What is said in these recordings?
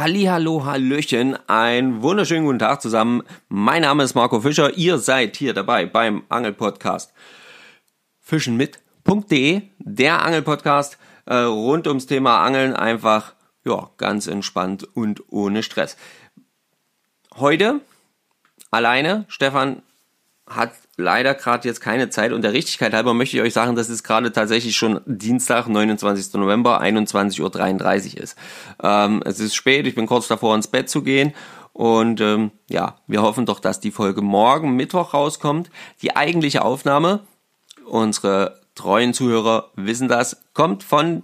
Hallo, Hallöchen, einen wunderschönen guten Tag zusammen. Mein Name ist Marco Fischer. Ihr seid hier dabei beim Angelpodcast fischenmit.de, der Angelpodcast äh, rund ums Thema Angeln einfach ja, ganz entspannt und ohne Stress. Heute alleine, Stefan hat leider gerade jetzt keine Zeit und der Richtigkeit halber möchte ich euch sagen, dass es gerade tatsächlich schon Dienstag, 29. November, 21.33 Uhr ist. Ähm, es ist spät, ich bin kurz davor ins Bett zu gehen und ähm, ja, wir hoffen doch, dass die Folge morgen Mittwoch rauskommt. Die eigentliche Aufnahme, unsere treuen Zuhörer wissen das, kommt von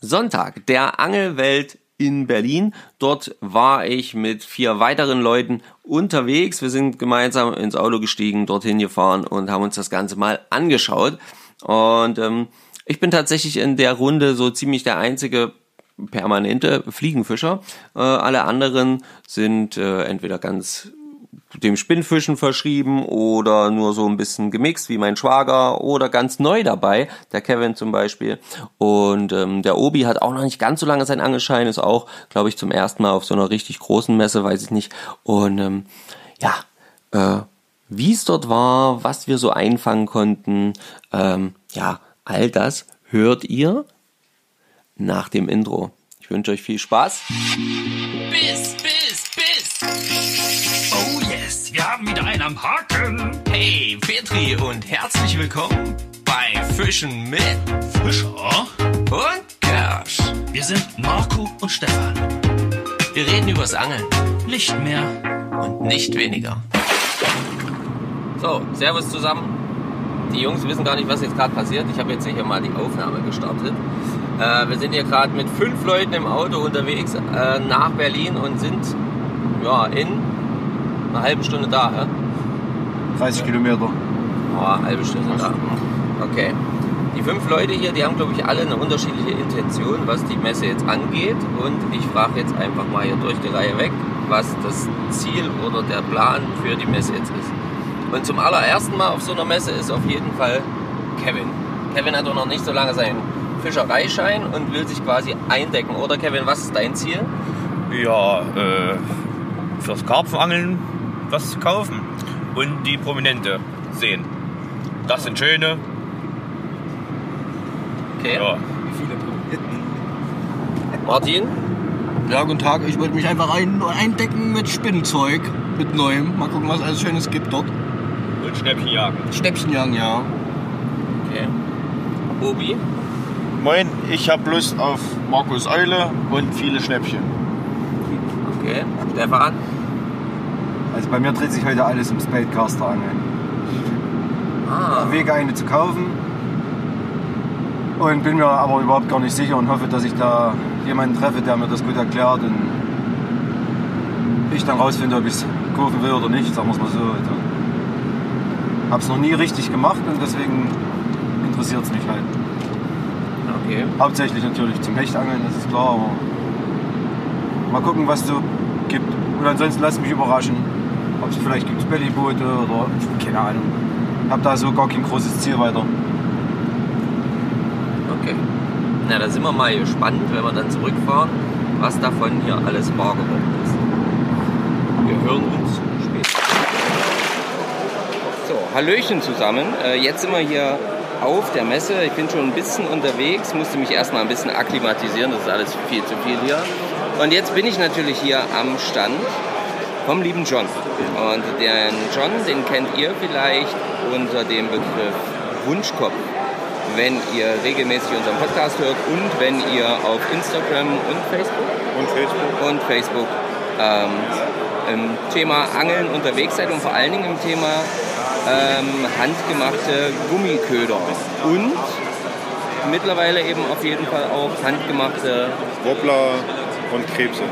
Sonntag, der Angelwelt in Berlin. Dort war ich mit vier weiteren Leuten unterwegs. Wir sind gemeinsam ins Auto gestiegen, dorthin gefahren und haben uns das Ganze mal angeschaut. Und ähm, ich bin tatsächlich in der Runde so ziemlich der einzige permanente Fliegenfischer. Äh, alle anderen sind äh, entweder ganz dem Spinnfischen verschrieben oder nur so ein bisschen gemixt, wie mein Schwager oder ganz neu dabei, der Kevin zum Beispiel. Und ähm, der Obi hat auch noch nicht ganz so lange sein Angelschein, ist auch, glaube ich, zum ersten Mal auf so einer richtig großen Messe, weiß ich nicht. Und ähm, ja, äh, wie es dort war, was wir so einfangen konnten, ähm, ja, all das hört ihr nach dem Intro. Ich wünsche euch viel Spaß. Bis, bis, bis. Einen am Haken. Hey, Petri und herzlich willkommen bei Fischen mit Fischer und Kersch. Wir sind Marco und Stefan. Wir reden übers Angeln Nicht mehr. und nicht weniger. So, Servus zusammen. Die Jungs wissen gar nicht, was jetzt gerade passiert. Ich habe jetzt hier mal die Aufnahme gestartet. Äh, wir sind hier gerade mit fünf Leuten im Auto unterwegs äh, nach Berlin und sind ja, in einer halben Stunde da. Ja? 30 Kilometer. Oh, eine halbe Stunde da. Okay. Die fünf Leute hier, die haben, glaube ich, alle eine unterschiedliche Intention, was die Messe jetzt angeht. Und ich frage jetzt einfach mal hier durch die Reihe weg, was das Ziel oder der Plan für die Messe jetzt ist. Und zum allerersten Mal auf so einer Messe ist auf jeden Fall Kevin. Kevin hat doch noch nicht so lange seinen Fischereischein und will sich quasi eindecken. Oder Kevin, was ist dein Ziel? Ja, äh, fürs Karpfenangeln was kaufen und die Prominente sehen. Das sind schöne. Okay. Ja. Martin? Ja, guten Tag. Ich wollte mich einfach ein, eindecken mit Spinnenzeug, mit Neuem. Mal gucken, was alles Schönes gibt dort. Und Schnäppchenjagen. Schnäppchenjagen, ja. Okay. Obi? Moin, ich habe Lust auf Markus Eule und viele Schnäppchen. Okay. Stefan? Also bei mir dreht sich heute alles ums Baitcaster angeln. Ah. Wege eine zu kaufen. Und bin mir aber überhaupt gar nicht sicher und hoffe, dass ich da jemanden treffe, der mir das gut erklärt und ich dann rausfinde, ob ich es kaufen will oder nicht, sagen wir es mal so. Also, hab's noch nie richtig gemacht und deswegen interessiert es mich halt. Okay. Hauptsächlich natürlich zum Hechtangeln, das ist klar, aber mal gucken, was es so gibt. Und ansonsten lass mich überraschen, ob es vielleicht gibt Bellyboote oder keine Ahnung. Hab da so gar kein großes Ziel weiter. Okay. Na, da sind wir mal gespannt, wenn wir dann zurückfahren, was davon hier alles wahr geworden ist. Wir hören uns später. So, Hallöchen zusammen. Äh, Jetzt sind wir hier auf der Messe. Ich bin schon ein bisschen unterwegs, musste mich erstmal ein bisschen akklimatisieren. Das ist alles viel zu viel hier. Und jetzt bin ich natürlich hier am Stand vom lieben John. Und den John, den kennt ihr vielleicht unter dem Begriff Wunschkopf wenn ihr regelmäßig unseren Podcast hört und wenn ihr auf Instagram und Facebook Und Facebook? und Facebook ähm, im Thema Angeln unterwegs seid und vor allen Dingen im Thema ähm, handgemachte Gummiköder und mittlerweile eben auf jeden Fall auch handgemachte Wobbler und Krebse.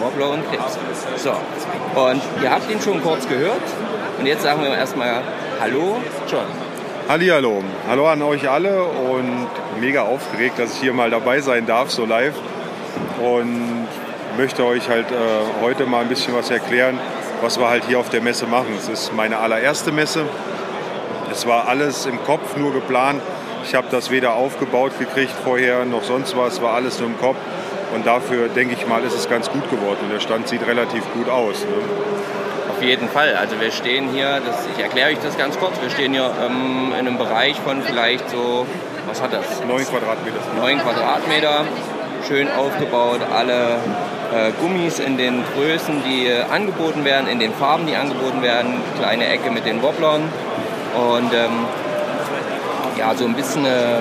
Wobbler und Krebs. So, und ihr habt ihn schon kurz gehört und jetzt sagen wir erstmal Hallo, John. Hallihallo. Hallo an euch alle und mega aufgeregt, dass ich hier mal dabei sein darf, so live. Und möchte euch halt äh, heute mal ein bisschen was erklären, was wir halt hier auf der Messe machen. Es ist meine allererste Messe. Es war alles im Kopf nur geplant. Ich habe das weder aufgebaut gekriegt vorher noch sonst was, war alles nur im Kopf. Und dafür, denke ich mal, ist es ganz gut geworden. Der Stand sieht relativ gut aus. Ne? Auf jeden Fall. Also wir stehen hier, das, ich erkläre euch das ganz kurz, wir stehen hier ähm, in einem Bereich von vielleicht so, was hat das? 9 Quadratmeter. 9 Quadratmeter, schön aufgebaut, alle äh, Gummis in den Größen, die äh, angeboten werden, in den Farben, die angeboten werden, kleine Ecke mit den Wobblern und ähm, ja, so ein bisschen, äh,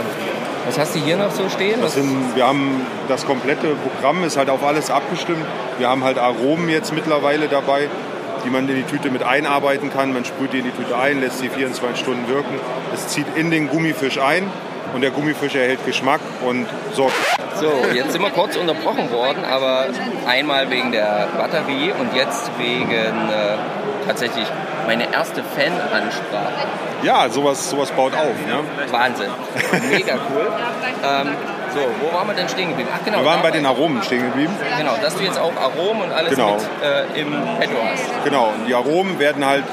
was hast du hier noch so stehen? Das sind, wir haben das komplette Programm ist halt auf alles abgestimmt. Wir haben halt Aromen jetzt mittlerweile dabei, die man in die Tüte mit einarbeiten kann. Man sprüht die in die Tüte ein, lässt sie 24 Stunden wirken. Es zieht in den Gummifisch ein und der Gummifisch erhält Geschmack und sorgt. So, jetzt sind wir kurz unterbrochen worden, aber einmal wegen der Batterie und jetzt wegen äh, tatsächlich meine erste Fan-Ansprache. Ja, sowas, sowas baut auf. Ne? Wahnsinn. Mega cool. ähm, so, wo waren wir denn stehen geblieben? Ach, genau, Wir waren bei den Aromen stehen geblieben. Genau, dass du jetzt auch Aromen und alles Genau. mit äh, im Petto hast. Genau, und die Aromen werden halt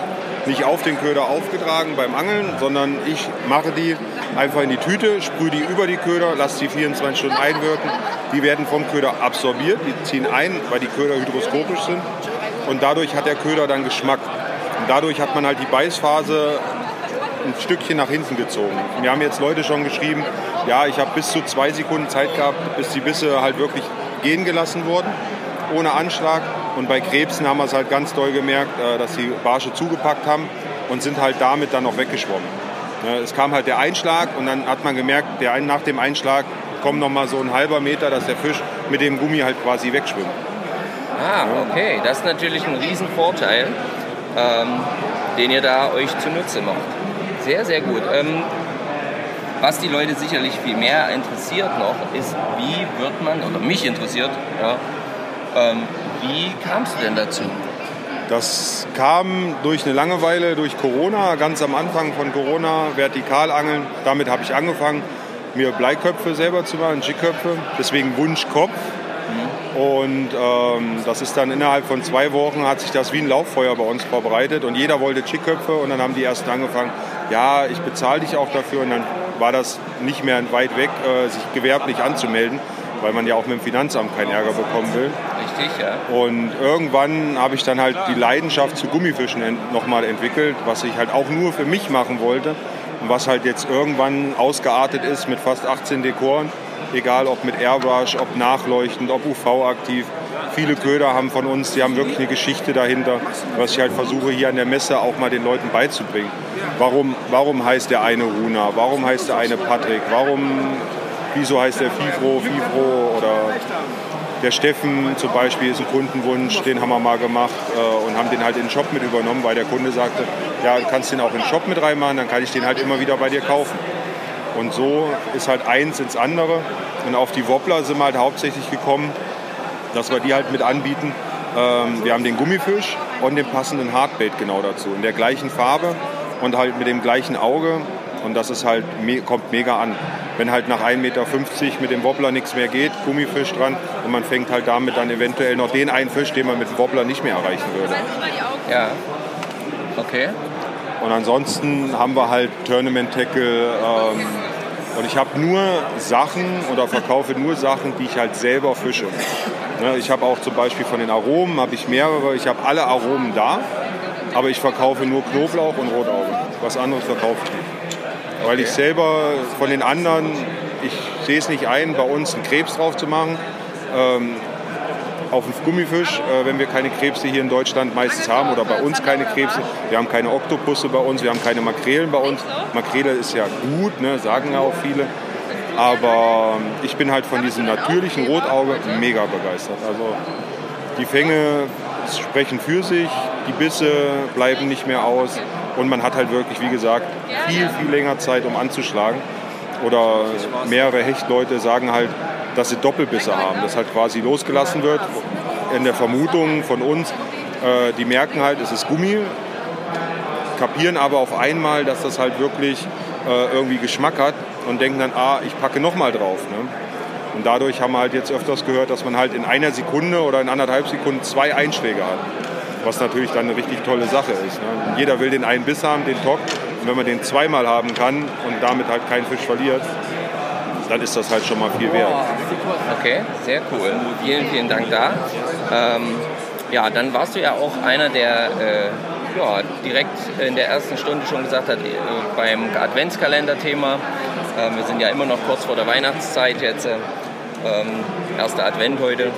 nicht auf den Köder aufgetragen beim Angeln, sondern ich mache die einfach in die Tüte, sprühe die über die Köder, lasse die 24 Stunden einwirken. Die werden vom Köder absorbiert, die ziehen ein, weil die Köder hydroskopisch sind. Und dadurch hat der Köder dann Geschmack. Dadurch hat man halt die Beißphase ein Stückchen nach hinten gezogen. Mir haben jetzt Leute schon geschrieben, ja, ich habe bis zu zwei Sekunden Zeit gehabt, bis die Bisse halt wirklich gehen gelassen wurden, ohne Anschlag. Und bei Krebsen haben wir es halt ganz doll gemerkt, äh, dass die Barsche zugepackt haben und sind halt damit dann noch weggeschwommen. Es kam halt der Einschlag und dann hat man gemerkt, der, nach dem Einschlag kommt noch mal so ein halber Meter, dass der Fisch mit dem Gummi halt quasi wegschwimmt. Ah, okay. Das ist natürlich ein Riesenvorteil, ähm, den ihr da euch zunutze macht. Sehr, sehr gut. Ähm, was die Leute sicherlich viel mehr interessiert noch, ist, wie wird man, oder mich interessiert, ja, ähm, wie kamst du denn dazu? Das kam durch eine Langeweile, durch Corona, ganz am Anfang von Corona, Vertikalangeln. Damit habe ich angefangen, mir Bleiköpfe selber zu machen, Jigköpfe, deswegen Wunschkopf. Und ähm, das ist dann innerhalb von zwei Wochen hat sich das wie ein Lauffeuer bei uns verbreitet und jeder wollte Chickköpfe und dann haben die ersten angefangen, ja, ich bezahle dich auch dafür und dann war das nicht mehr weit weg, äh, sich gewerblich anzumelden, weil man ja auch mit dem Finanzamt keinen Ärger bekommen will. Richtig, ja. Und irgendwann habe ich dann halt die Leidenschaft zu Gummifischen ent nochmal entwickelt, was ich halt auch nur für mich machen wollte und was halt jetzt irgendwann ausgeartet ist mit fast 18 Dekoren, egal ob mit Airbrush, ob nachleuchtend, ob UV-aktiv. Viele Köder haben von uns, die haben wirklich eine Geschichte dahinter, was ich halt versuche hier an der Messe auch mal den Leuten beizubringen. Warum, warum heißt der eine Runa? Warum heißt der eine Patrick? Warum, wieso heißt der Fifro, Fifro oder der Steffen zum Beispiel ist ein Kundenwunsch, den haben wir mal gemacht äh, und haben den halt in den Shop mit übernommen, weil der Kunde sagte, ja, du kannst den auch in den Shop mit reinmachen, dann kann ich den halt immer wieder bei dir kaufen. Und so ist halt eins ins andere. Und auf die Wobbler sind wir halt hauptsächlich gekommen, dass wir die halt mit anbieten. Ähm, wir haben den Gummifisch und den passenden Hardbait genau dazu. In der gleichen Farbe und halt mit dem gleichen Auge. Und das ist halt, me kommt mega an. Wenn halt nach 1,50 Meter mit dem Wobbler nichts mehr geht, Gummifisch dran und man fängt halt damit dann eventuell noch den einen Fisch, den man mit dem Wobbler nicht mehr erreichen würde. Ja. Okay. Und ansonsten haben wir halt Tournament Tackle. Ähm, und ich habe nur Sachen oder verkaufe nur Sachen, die ich halt selber fische. Ne, ich habe auch zum Beispiel von den Aromen habe ich mehrere. Ich habe alle Aromen da, aber ich verkaufe nur Knoblauch und Rotauge. Was anderes verkaufe ich nicht. Weil ich selber von den anderen, ich sehe es nicht ein, bei uns einen Krebs drauf zu machen. Ähm, auf einen Gummifisch, äh, wenn wir keine Krebse hier in Deutschland meistens haben oder bei uns keine Krebse. Wir haben keine Oktopusse bei uns, wir haben keine Makrelen bei uns. Makrele ist ja gut, ne, sagen ja auch viele. Aber ähm, ich bin halt von diesem natürlichen Rotauge mega begeistert. Also die Fänge sprechen für sich, die Bisse bleiben nicht mehr aus und man hat halt wirklich, wie gesagt, viel, viel länger Zeit, um anzuschlagen. Oder mehrere Hechtleute sagen halt, dass sie Doppelbisse haben, dass halt quasi losgelassen wird. In der Vermutung von uns, äh, die merken halt, es ist Gummi, kapieren aber auf einmal, dass das halt wirklich äh, irgendwie Geschmack hat und denken dann, ah, ich packe nochmal drauf. Ne? Und dadurch haben wir halt jetzt öfters gehört, dass man halt in einer Sekunde oder in anderthalb Sekunden zwei Einschläge hat. Was natürlich dann eine richtig tolle Sache ist. Ne? Jeder will den einen Biss haben, den Tock. Und wenn man den zweimal haben kann und damit halt keinen Fisch verliert, dann ist das halt schon mal viel wert. Okay, sehr cool. Vielen, vielen Dank da. Ähm, ja, dann warst du ja auch einer, der äh, ja, direkt in der ersten Stunde schon gesagt hat, äh, beim Adventskalender-Thema, äh, wir sind ja immer noch kurz vor der Weihnachtszeit jetzt, äh, ähm, erster Advent heute,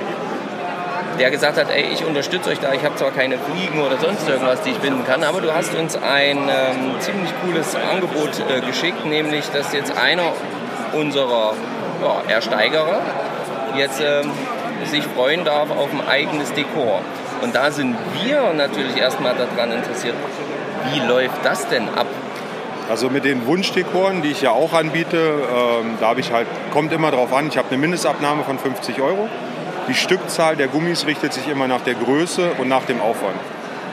der gesagt hat, ey, ich unterstütze euch da, ich habe zwar keine Fliegen oder sonst irgendwas, die ich binden kann, aber du hast uns ein ähm, ziemlich cooles Angebot äh, geschickt, nämlich dass jetzt einer unserer ja, Ersteigerer jetzt ähm, sich freuen darf auf ein eigenes Dekor. Und da sind wir natürlich erstmal daran interessiert, wie läuft das denn ab? Also mit den Wunschdekoren, die ich ja auch anbiete, ähm, da habe ich halt, kommt immer drauf an, ich habe eine Mindestabnahme von 50 Euro. Die Stückzahl der Gummis richtet sich immer nach der Größe und nach dem Aufwand.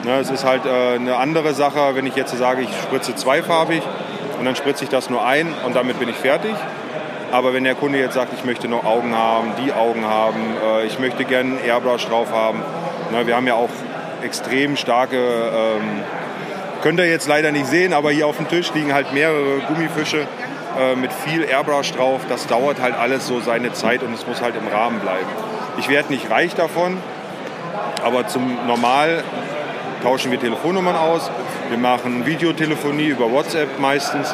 Ne, es ist halt äh, eine andere Sache, wenn ich jetzt sage, ich spritze zweifarbig und dann spritze ich das nur ein und damit bin ich fertig. Aber wenn der Kunde jetzt sagt, ich möchte noch Augen haben, die Augen haben, äh, ich möchte gerne einen Airbrush drauf haben. Ne, wir haben ja auch extrem starke, ähm, könnt ihr jetzt leider nicht sehen, aber hier auf dem Tisch liegen halt mehrere Gummifische äh, mit viel Airbrush drauf. Das dauert halt alles so seine Zeit und es muss halt im Rahmen bleiben. Ich werde nicht reich davon, aber zum Normal tauschen wir Telefonnummern aus. Wir machen Videotelefonie über WhatsApp meistens.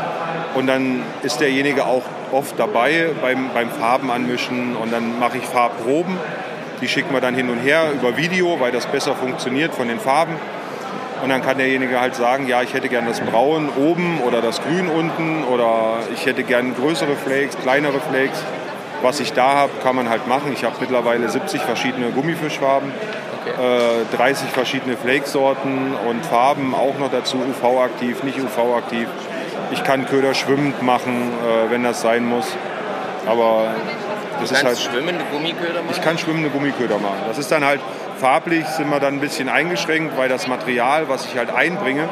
Und dann ist derjenige auch oft dabei beim, beim Farben anmischen. Und dann mache ich Farbproben. Die schicken wir dann hin und her über Video, weil das besser funktioniert von den Farben. Und dann kann derjenige halt sagen, ja, ich hätte gern das Braun oben oder das Grün unten oder ich hätte gern größere Flakes, kleinere Flakes. Was ich da habe, kann man halt machen. Ich habe mittlerweile 70 verschiedene Gummifischfarben, Okay. äh, 30 verschiedene Flake-Sorten und Farben auch noch dazu, UV-aktiv, nicht UV-aktiv. Ich kann Köder schwimmend machen, äh, wenn das sein muss. Aber das Du ist halt, schwimmende Gummiköder machen? ich kann schwimmende Gummiköder machen. Das ist dann halt farblich, sind wir dann ein bisschen eingeschränkt, weil das Material, was ich halt einbringe,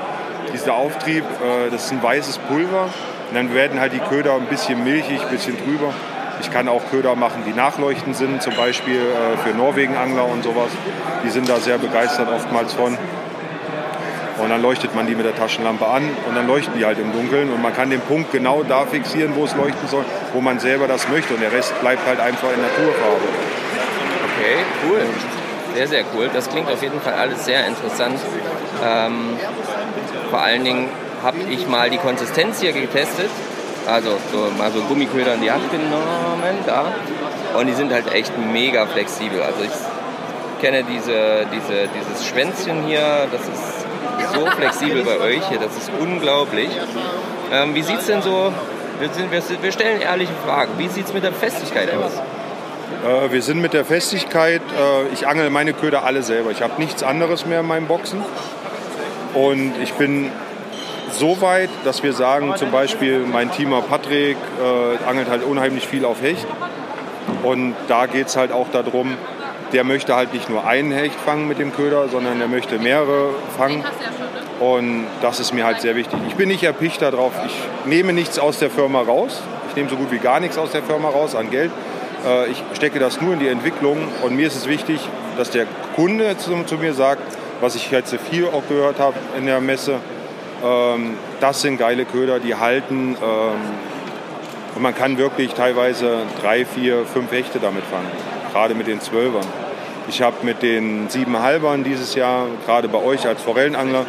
dieser Auftrieb, äh, das ist ein weißes Pulver. Und dann werden halt die Köder ein bisschen milchig, ein bisschen drüber. Ich kann auch Köder machen, die nachleuchtend sind, zum Beispiel äh, für Norwegenangler und sowas. Die sind da sehr begeistert oftmals von. Und dann leuchtet man die mit der Taschenlampe an und dann leuchten die halt im Dunkeln. Und man kann den Punkt genau da fixieren, wo es leuchten soll, wo man selber das möchte. Und der Rest bleibt halt einfach in Naturfarbe. Okay, cool. Sehr, sehr cool. Das klingt auf jeden Fall alles sehr interessant. Ähm, vor allen Dingen habe ich mal die Konsistenz hier getestet. Also so, mal so Gummiköder in die Hand genommen, da. Und die sind halt echt mega flexibel. Also ich kenne diese, diese, dieses Schwänzchen hier, das ist so flexibel bei euch hier, das ist unglaublich. Ähm, wie sieht es denn so, wir, sind, wir, stellen ehrliche Fragen, wie sieht es mit der Festigkeit aus? Äh, wir sind mit der Festigkeit, äh, ich angel meine Köder alle selber. Ich habe nichts anderes mehr in meinen Boxen. Und ich bin so weit, dass wir sagen, zum Beispiel mein Teamer Patrick äh, angelt halt unheimlich viel auf Hecht. Und da geht es halt auch darum, der möchte halt nicht nur einen Hecht fangen mit dem Köder, sondern er möchte mehrere fangen. Und das ist mir halt sehr wichtig. Ich bin nicht erpicht darauf. Ich nehme nichts aus der Firma raus. Ich nehme so gut wie gar nichts aus der Firma raus an Geld. Äh, Ich stecke das nur in die Entwicklung. Und mir ist es wichtig, dass der Kunde zu, zu mir sagt, was ich jetzt viel auch gehört habe in der Messe, ähm, das sind geile Köder, die halten. Ähm, und man kann wirklich teilweise drei, vier, fünf Hechte damit fangen. Gerade mit den Zwölfern. Ich habe mit den Siebenhalbern dieses Jahr, gerade bei euch als Forellenangler,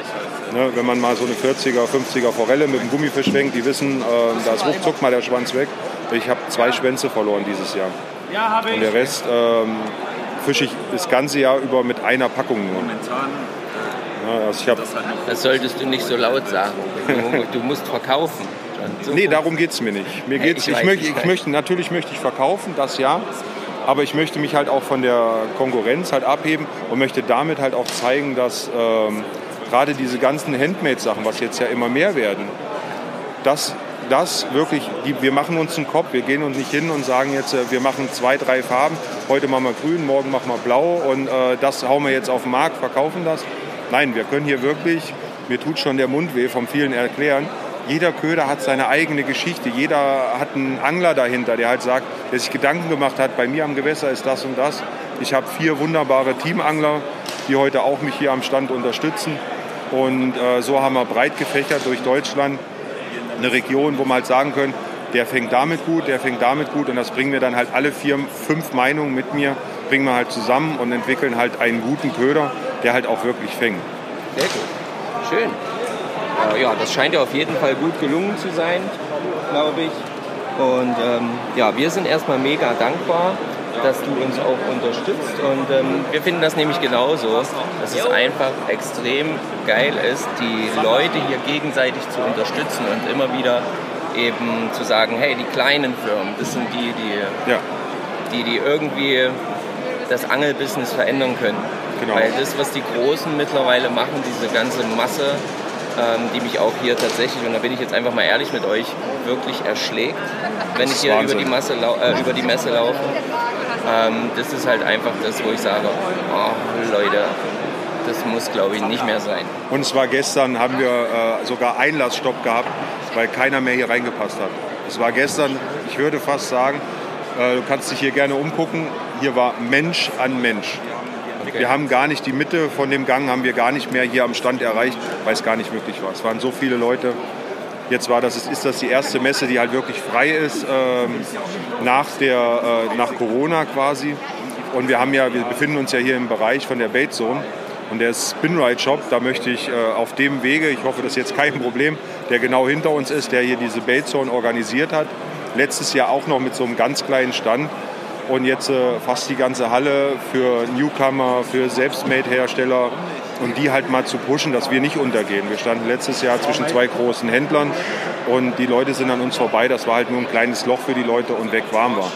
ne, wenn man mal so eine 40er, 50er Forelle mit dem Gummifisch fängt, die wissen, äh, da ist ruckzuck mal der Schwanz weg. Ich habe zwei Schwänze verloren dieses Jahr. Und der Rest ähm, fische ich das ganze Jahr über mit einer Packung nur. Ja, also ich hab, Das solltest du nicht so laut sagen. Du, musst verkaufen. So nee, darum geht es mir nicht. Mir geht's, ich ich, möchte, ich möchte, natürlich möchte ich verkaufen, das ja. Aber ich möchte mich halt auch von der Konkurrenz halt abheben und möchte damit halt auch zeigen, dass ähm, gerade diese ganzen Handmade-Sachen, was jetzt ja immer mehr werden, dass das wirklich, die, wir machen uns einen Kopf, wir gehen uns nicht hin und sagen jetzt, äh, wir machen zwei, drei Farben, heute machen wir grün, morgen machen wir blau und äh, das hauen wir jetzt auf den Markt, verkaufen das. Nein, wir können hier wirklich, mir tut schon der Mund weh vom vielen Erklären, jeder Köder hat seine eigene Geschichte, jeder hat einen Angler dahinter, der halt sagt, der sich Gedanken gemacht hat, bei mir am Gewässer ist das und das. Ich habe vier wunderbare Teamangler, die heute auch mich hier am Stand unterstützen. Und äh, so haben wir breit gefächert durch Deutschland eine Region, wo wir halt sagen können, der fängt damit gut, der fängt damit gut und das bringen wir dann halt alle vier, fünf Meinungen mit mir, bringen wir halt zusammen und entwickeln halt einen guten Köder, der halt auch wirklich fängt. Sehr gut. Schön. Äh, ja, das scheint ja auf jeden Fall gut gelungen zu sein, glaube ich. Und ähm, ja, wir sind erstmal mega dankbar, dass du uns auch unterstützt. Und ähm, wir finden das nämlich genauso, dass es einfach extrem geil ist, die Leute hier gegenseitig zu unterstützen und immer wieder eben zu sagen, hey, die kleinen Firmen, das sind die, die, Ja, die, die irgendwie das Angelbusiness verändern können. Genau. Weil das, was die Großen mittlerweile machen, diese ganze Masse, ähm, die mich auch hier tatsächlich, und da bin ich jetzt einfach mal ehrlich mit euch, wirklich erschlägt, wenn ich hier über die, Masse äh, über die Messe laufe. Ähm, das ist halt einfach das, wo ich sage, oh Leute, das muss glaube ich nicht mehr sein. und zwar gestern haben wir äh, sogar Einlassstopp gehabt, weil keiner mehr hier reingepasst hat. Es war gestern, ich würde fast sagen, äh, du kannst dich hier gerne umgucken, hier war Mensch an Mensch. Wir haben gar nicht die Mitte von dem Gang, haben wir gar nicht mehr hier am Stand erreicht, weil es gar nicht möglich war. Es waren so viele Leute. Jetzt war das, ist das die erste Messe, die halt wirklich frei ist ähm, nach, der, äh, nach Corona quasi. Und wir haben ja, wir befinden uns ja hier im Bereich von der Bait Zone. Und der Spinride Shop, da möchte ich äh, auf dem Wege, ich hoffe, das ist jetzt kein Problem, der genau hinter uns ist, der hier diese Bait Zone organisiert hat. Letztes Jahr auch noch mit so einem ganz kleinen Stand. Und jetzt äh, fast die ganze Halle für Newcomer, für Selbstmade-Hersteller und die halt mal zu pushen, dass wir nicht untergehen. Wir standen letztes Jahr zwischen zwei großen Händlern und die Leute sind an uns vorbei. Das war halt nur ein kleines Loch für die Leute und weg waren wir.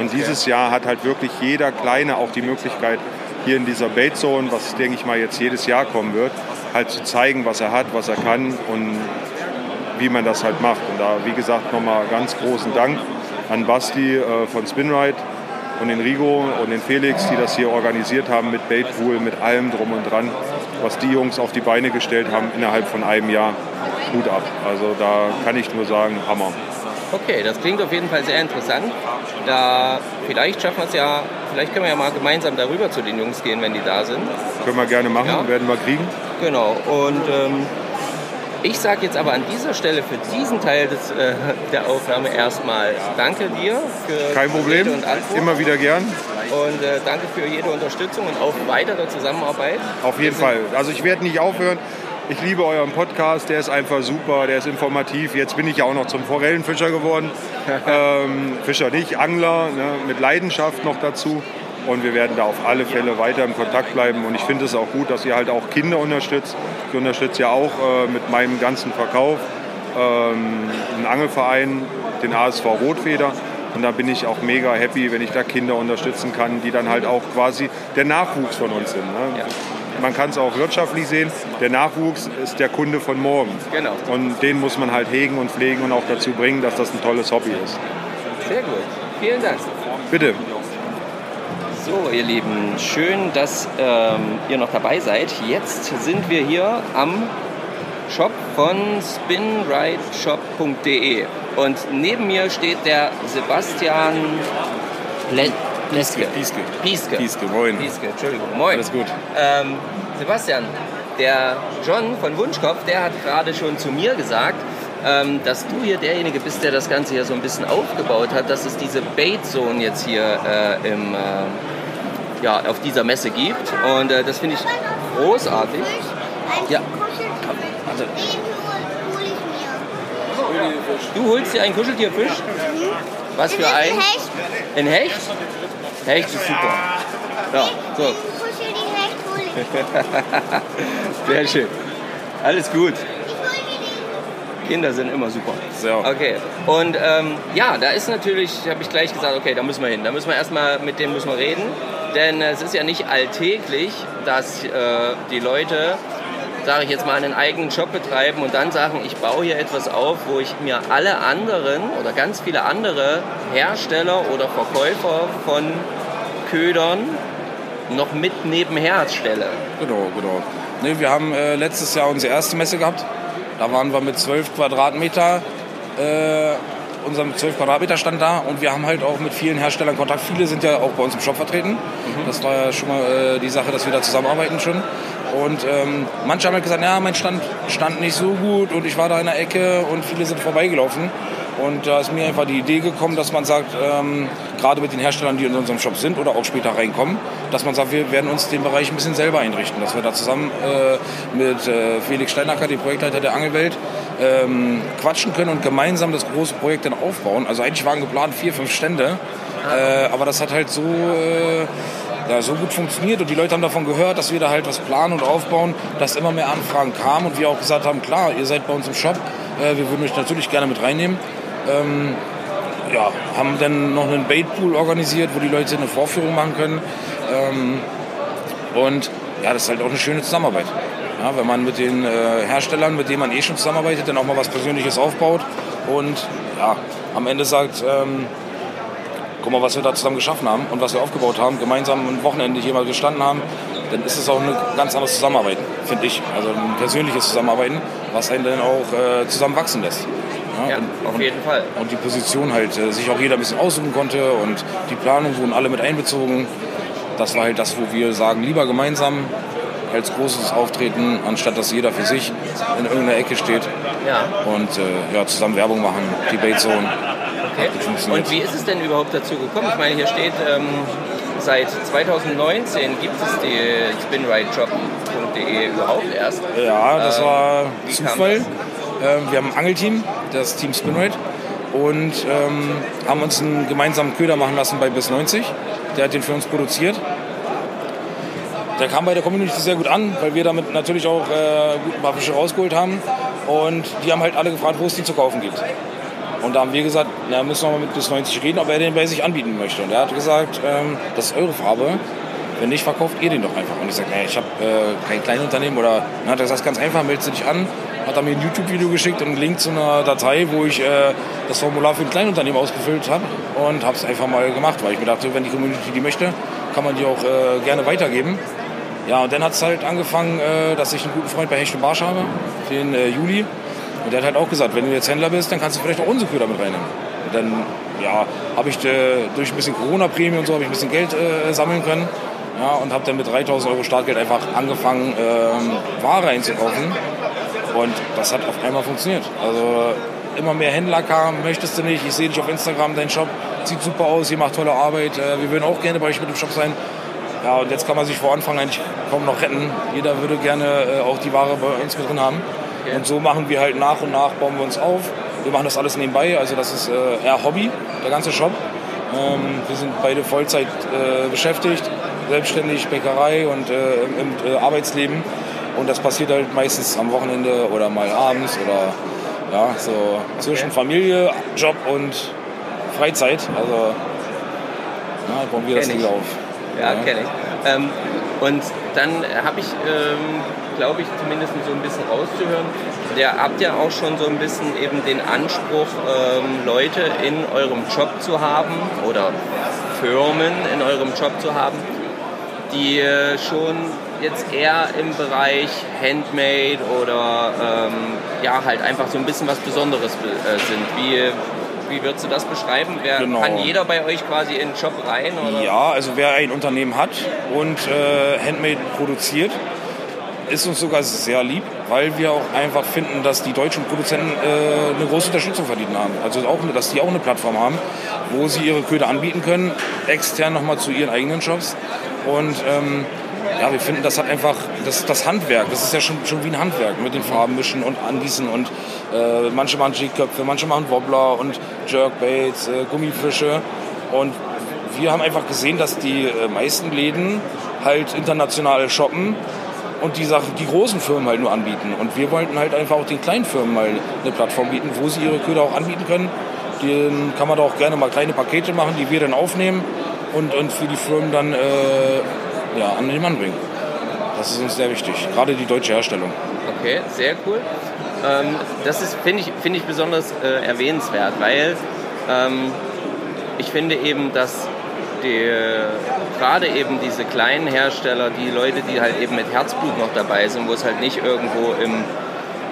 Und dieses Jahr hat halt wirklich jeder Kleine auch die Möglichkeit, hier in dieser Bait Zone, was denke ich mal jetzt jedes Jahr kommen wird, halt zu zeigen, was er hat, was er kann und wie man das halt macht. Und da, wie gesagt, nochmal ganz großen Dank an Basti äh, von Spinride und den Rigo und den Felix, die das hier organisiert haben mit Baitpool, mit allem drum und dran. Was die Jungs auf die Beine gestellt haben innerhalb von einem Jahr, Hut ab. Also da kann ich nur sagen, Hammer. Okay, das klingt auf jeden Fall sehr interessant. Da vielleicht schaffen wir es ja, vielleicht können wir ja mal gemeinsam darüber zu den Jungs gehen, wenn die da sind. Können wir gerne machen, Ja. werden wir kriegen. Genau. Und ähm, ich sage jetzt aber an dieser Stelle für diesen Teil des, äh, der Aufnahme erstmal Danke dir für Kein Problem, immer wieder gern. Und äh, danke für jede Unterstützung und auch weitere Zusammenarbeit. Auf jeden Fall. Also ich werde nicht aufhören. Ich liebe euren Podcast, der ist einfach super, der ist informativ. Jetzt bin ich ja auch noch zum Forellenfischer geworden. ähm, Fischer nicht, Angler, ne, mit Leidenschaft noch dazu. Und wir werden da auf alle Fälle weiter im Kontakt bleiben. Und ich finde es auch gut, dass ihr halt auch Kinder unterstützt. Ich unterstütze ja auch äh, mit meinem ganzen Verkauf ähm, einen Angelverein, den ASV Rotfeder. Und da bin ich auch mega happy, wenn ich da Kinder unterstützen kann, die dann halt auch quasi der Nachwuchs von uns sind. Ne? Man kann es auch wirtschaftlich sehen. Der Nachwuchs ist der Kunde von morgen. Genau. Und den muss man halt hegen und pflegen und auch dazu bringen, dass das ein tolles Hobby ist. Sehr gut. Vielen Dank. Bitte. So, ihr Lieben, schön, dass ähm, ihr noch dabei seid. Jetzt sind wir hier am Shop von spinrideshop.de und neben mir steht der Sebastian Le Leske. Pieske. Pieske. Pieske, moin. Pieske, Entschuldigung. Moin. Alles gut. Ähm, Sebastian, der John von Wunschkopf, der hat gerade schon zu mir gesagt, ähm, dass du hier derjenige bist, der das Ganze hier so ein bisschen aufgebaut hat, dass es diese Bait Zone jetzt hier äh, im, äh, ja, auf dieser Messe gibt. Und äh, das finde ich großartig. Ja. Also, du holst dir einen Kuscheltierfisch? Was für ein? Hecht. Ein Hecht? Hecht ist super. Ja, so. Kuschel die Hecht hol ich. Sehr schön. Alles gut. Ich hol dir die. Kinder sind immer super. So. Okay. Und ähm, ja, da ist natürlich, habe ich gleich gesagt, okay, da müssen wir hin. Da müssen wir erstmal mit denen müssen wir reden. Denn es ist ja nicht alltäglich, dass äh, die Leute, sage ich jetzt mal, einen eigenen Shop betreiben und dann sagen, ich baue hier etwas auf, wo ich mir alle anderen oder ganz viele andere Hersteller oder Verkäufer von Ködern noch mit nebenher stelle. Genau, genau. Nee, wir haben äh, letztes Jahr unsere erste Messe gehabt. Da waren wir mit 12 Quadratmeter, äh, unserem 12 Quadratmeter stand da und wir haben halt auch mit vielen Herstellern Kontakt. Viele sind ja auch bei uns im Shop vertreten. Das war ja schon mal äh, die Sache, dass wir da zusammenarbeiten schon. Und ähm, manche haben halt gesagt, ja, mein Stand stand nicht so gut und ich war da in der Ecke und viele sind vorbeigelaufen. Und da ist mir einfach die Idee gekommen, dass man sagt, ähm, gerade mit den Herstellern, die in unserem Shop sind oder auch später reinkommen, dass man sagt, wir werden uns den Bereich ein bisschen selber einrichten. Dass wir da zusammen äh, mit äh, Felix Steinacker, dem Projektleiter der Angelwelt, ähm, quatschen können und gemeinsam das große Projekt dann aufbauen. Also eigentlich waren geplant vier, fünf Stände, äh, aber das hat halt so, äh, ja, so gut funktioniert und die Leute haben davon gehört, dass wir da halt was planen und aufbauen, dass immer mehr Anfragen kamen und wir auch gesagt haben, klar, ihr seid bei uns im Shop, äh, wir würden euch natürlich gerne mit reinnehmen. Ähm, ja, haben dann noch einen Baitpool organisiert, wo die Leute eine Vorführung machen können. Ähm, und ja, das ist halt auch eine schöne Zusammenarbeit. Ja, wenn man mit den äh, Herstellern, mit denen man eh schon zusammenarbeitet, dann auch mal was Persönliches aufbaut und ja, am Ende sagt, ähm, guck mal, was wir da zusammen geschaffen haben und was wir aufgebaut haben, gemeinsam ein Wochenende hier mal gestanden haben, dann ist es auch eine ganz andere Zusammenarbeit, finde ich. Also ein persönliches Zusammenarbeiten, was einen dann auch äh, zusammen wachsen lässt. Ja, auf jeden Fall. Und die Position halt, äh, sich auch jeder ein bisschen aussuchen konnte und die Planung wurden alle mit einbezogen. Das war halt das, wo wir sagen, lieber gemeinsam als großes Auftreten, anstatt dass jeder für sich in irgendeiner Ecke steht Ja. und äh, ja, zusammen Werbung machen, Debate Zone. Okay. Und wie ist es denn überhaupt dazu gekommen? Ich meine, hier steht, ähm, seit 2019 gibt es die spinrightshop.de überhaupt erst. Ja, das Ähm, war Zufall. das? Ähm, wir haben ein Angelteam, das Team Spinrate, und ähm, haben uns einen gemeinsamen Köder machen lassen bei Bis 90. Der hat den für uns produziert. Der kam bei der Community sehr gut an, weil wir damit natürlich auch äh, ein paar Fische rausgeholt haben. Und die haben halt alle gefragt, wo es die zu kaufen gibt. Und da haben wir gesagt, na, müssen wir mal mit bis 90 reden, ob er den bei sich anbieten möchte. Und er hat gesagt, ähm, das ist eure Farbe. Wenn nicht, verkauft ihr den doch einfach. Und ich sage, nee, ich habe äh, kein Kleinunternehmen. Oder dann hat er gesagt, ganz einfach, meldest du dich an. Hat er mir ein YouTube-Video geschickt und einen Link zu einer Datei, wo ich äh, das Formular für ein Kleinunternehmen ausgefüllt habe. Und habe es einfach mal gemacht, weil ich mir dachte, wenn die Community die möchte, kann man die auch äh, gerne weitergeben. Ja, und dann hat es halt angefangen, äh, dass ich einen guten Freund bei Hecht und Barsch habe, den äh, Juli. Und der hat halt auch gesagt, wenn du jetzt Händler bist, dann kannst du vielleicht auch unsere Köder mit reinnehmen. Und dann ja, habe ich äh, durch ein bisschen Corona-Prämie und so habe ich ein bisschen Geld äh, sammeln können. Ja, und habe dann mit 3000 Euro Startgeld einfach angefangen, ähm, Ware einzukaufen. Und das hat auf einmal funktioniert. Also immer mehr Händler kamen, möchtest du nicht, ich sehe dich auf Instagram, dein Shop sieht super aus, ihr macht tolle Arbeit, äh, wir würden auch gerne bei euch mit dem Shop sein. Ja, und jetzt kann man sich vor Anfang eigentlich kaum noch retten. Jeder würde gerne äh, auch die Ware bei uns mit drin haben. Und so machen wir halt nach und nach, bauen wir uns auf. Wir machen das alles nebenbei, also das ist äh, eher Hobby, der ganze Shop. Ähm, wir sind beide Vollzeit beschäftigt, selbstständig, Bäckerei und im, Arbeitsleben. Und das passiert halt meistens am Wochenende oder mal abends oder ja, so zwischen Familie, Job und Freizeit. Also ja, bauen wir das. Ding auf. Ja, kenne ich. Ähm, und dann habe ich, ähm, glaube ich, zumindest so ein bisschen rauszuhören, der habt ja auch schon so ein bisschen eben den Anspruch, ähm, Leute in eurem Job zu haben oder Firmen in eurem Job zu haben, die äh, schon jetzt eher im Bereich Handmade oder ähm, ja halt einfach so ein bisschen was Besonderes be- äh, sind. Wie, wie würdest du das beschreiben? Wer, Genau. Kann jeder bei euch quasi in den Job rein? Oder? Ja, also wer ein Unternehmen hat und äh, Handmade produziert, ist uns sogar sehr lieb, weil wir auch einfach finden, dass die deutschen Produzenten äh, eine große Unterstützung verdient haben. Also auch, dass die auch eine Plattform haben, wo sie ihre Köder anbieten können, extern nochmal zu ihren eigenen Shops. Und ähm, ja, wir finden, das hat einfach das, das Handwerk, das ist ja schon, schon wie ein Handwerk mit den Farben mischen und angießen und äh, manche machen Jigköpfe, manche machen Wobbler und Jerkbaits, äh, Gummifische und wir haben einfach gesehen, dass die äh, meisten Läden halt international shoppen und die Sachen, die großen Firmen halt nur anbieten. Und wir wollten halt einfach auch den kleinen Firmen mal eine Plattform bieten, wo sie ihre Köder auch anbieten können. Dann kann man da auch gerne mal kleine Pakete machen, die wir dann aufnehmen und, und für die Firmen dann äh, ja, an den Mann bringen. Das ist uns sehr wichtig, gerade die deutsche Herstellung. Okay, sehr cool. Ähm, das finde ich, finde ich besonders äh, erwähnenswert, weil ähm, ich finde eben, dass die, gerade eben diese kleinen Hersteller, die Leute, die halt eben mit Herzblut noch dabei sind, wo es halt nicht irgendwo im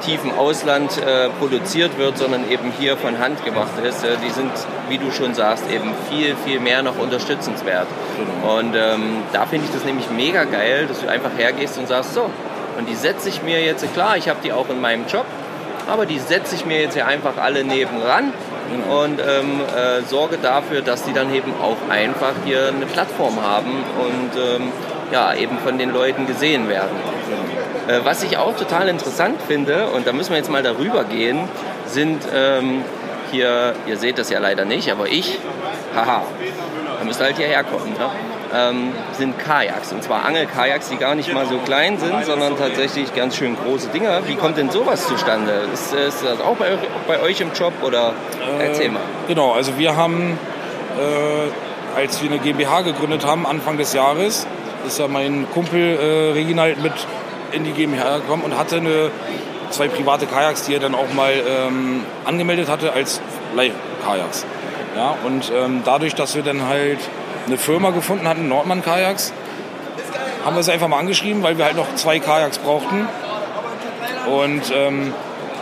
tiefen Ausland äh, produziert wird, sondern eben hier von Hand gemacht ist, äh, die sind, wie du schon sagst, eben viel, viel mehr noch unterstützenswert. Und ähm, da finde ich das nämlich mega geil, dass du einfach hergehst und sagst, so, und die setze ich mir jetzt, klar, ich habe die auch in meinem Job, aber die setze ich mir jetzt hier einfach alle nebenan Genau. und ähm, äh, sorge dafür, dass die dann eben auch einfach hier eine Plattform haben und ähm, ja, eben von den Leuten gesehen werden. Äh, was ich auch total interessant finde, und da müssen wir jetzt mal darüber gehen, sind ähm, hier, ihr seht das ja leider nicht, aber ich, haha, da müsst ihr halt hierher kommen, ne? ähm, sind Kajaks. Und zwar Angelkajaks, die gar nicht mal so klein sind, sondern tatsächlich ganz schön große Dinger. Wie kommt denn sowas zustande? Ist, ist das auch bei, bei euch im Job oder erzähl mal. Genau, also wir haben, äh, als wir eine GmbH gegründet haben, Anfang des Jahres, ist ja mein Kumpel äh, Reginald mit in die GmbH gekommen und hatte eine, zwei private Kajaks, die er dann auch mal ähm, angemeldet hatte als Leihkajaks. Ja, und ähm, dadurch, dass wir dann halt eine Firma gefunden hatten, Nordmann Kajaks, haben wir sie einfach mal angeschrieben, weil wir halt noch zwei Kajaks brauchten. Und ähm,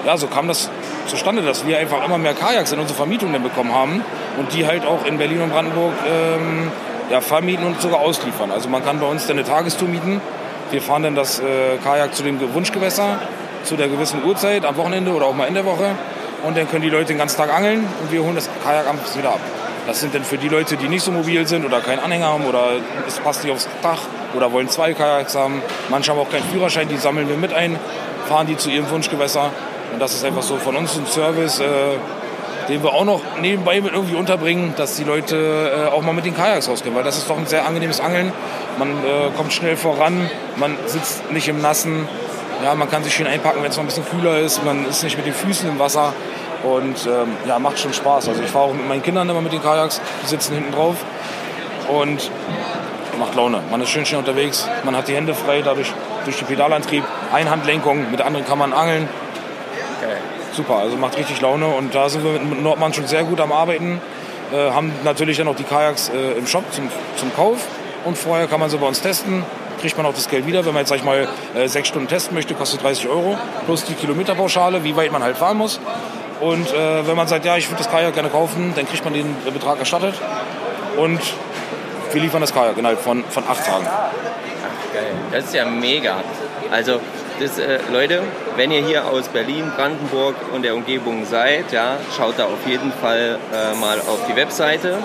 ja, so kam das zustande, dass wir einfach immer mehr Kajaks in unsere Vermietung dann bekommen haben und die halt auch in Berlin und Brandenburg ähm, ja, vermieten und sogar ausliefern. Also man kann bei uns dann eine Tagestour mieten. Wir fahren dann das äh, Kajak zu dem Wunschgewässer zu der gewissen Uhrzeit am Wochenende oder auch mal in der Woche und dann können die Leute den ganzen Tag angeln und wir holen das Kajak abends wieder ab. Das sind dann für die Leute, die nicht so mobil sind oder keinen Anhänger haben oder es passt nicht aufs Dach oder wollen zwei Kajaks haben. Manche haben auch keinen Führerschein, die sammeln wir mit ein, fahren die zu ihrem Wunschgewässer. Und das ist einfach so von uns ein Service, äh, den wir auch noch nebenbei mit irgendwie unterbringen, dass die Leute äh, auch mal mit den Kajaks rausgehen. Weil das ist doch ein sehr angenehmes Angeln. Man äh, kommt schnell voran, man sitzt nicht im Nassen. Ja, man kann sich schön einpacken, wenn es mal ein bisschen kühler ist. Man ist nicht mit den Füßen im Wasser. Und ähm, ja, macht schon Spaß. Also ich fahre auch mit meinen Kindern immer mit den Kajaks. Die sitzen hinten drauf. Und macht Laune. Man ist schön schnell unterwegs. Man hat die Hände frei dadurch durch den Pedalantrieb. Einhandlenkung, mit der anderen kann man angeln. Super, also macht richtig Laune. Und da sind wir mit Nordmann schon sehr gut am Arbeiten. Äh, haben natürlich dann auch die Kajaks äh, im Shop zum, zum Kauf. Und vorher kann man sie bei uns testen. Kriegt man auch das Geld wieder. Wenn man jetzt, sag ich mal, äh, sechs Stunden testen möchte, kostet 30 Euro. Plus die Kilometerpauschale, wie weit man halt fahren muss. Und äh, wenn man sagt, ja, ich würde das Kajak gerne kaufen, dann kriegt man den Betrag erstattet. Und wir liefern das Kajak innerhalb von, von acht Tagen. Geil. Das ist ja mega. Also, das, äh, Leute, wenn ihr hier aus Berlin, Brandenburg und der Umgebung seid, ja, schaut da auf jeden Fall äh, mal auf die Webseite.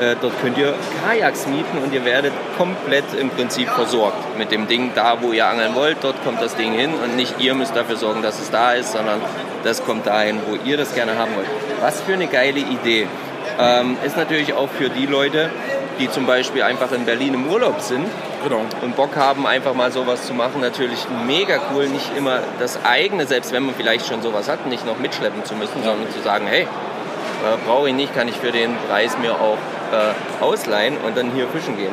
Äh, dort könnt ihr Kajaks mieten und ihr werdet komplett im Prinzip versorgt mit dem Ding da, wo ihr angeln wollt. Dort kommt das Ding hin und nicht ihr müsst dafür sorgen, dass es da ist, sondern das kommt dahin, wo ihr das gerne haben wollt. Was für eine geile Idee. Ähm, ist natürlich auch für die Leute, die zum Beispiel einfach in Berlin im Urlaub sind Genau. und Bock haben, einfach mal sowas zu machen, natürlich mega cool, nicht immer das eigene, selbst wenn man vielleicht schon sowas hat, nicht noch mitschleppen zu müssen, sondern zu sagen, hey, äh, brauche ich nicht, kann ich für den Preis mir auch äh, ausleihen und dann hier fischen gehen.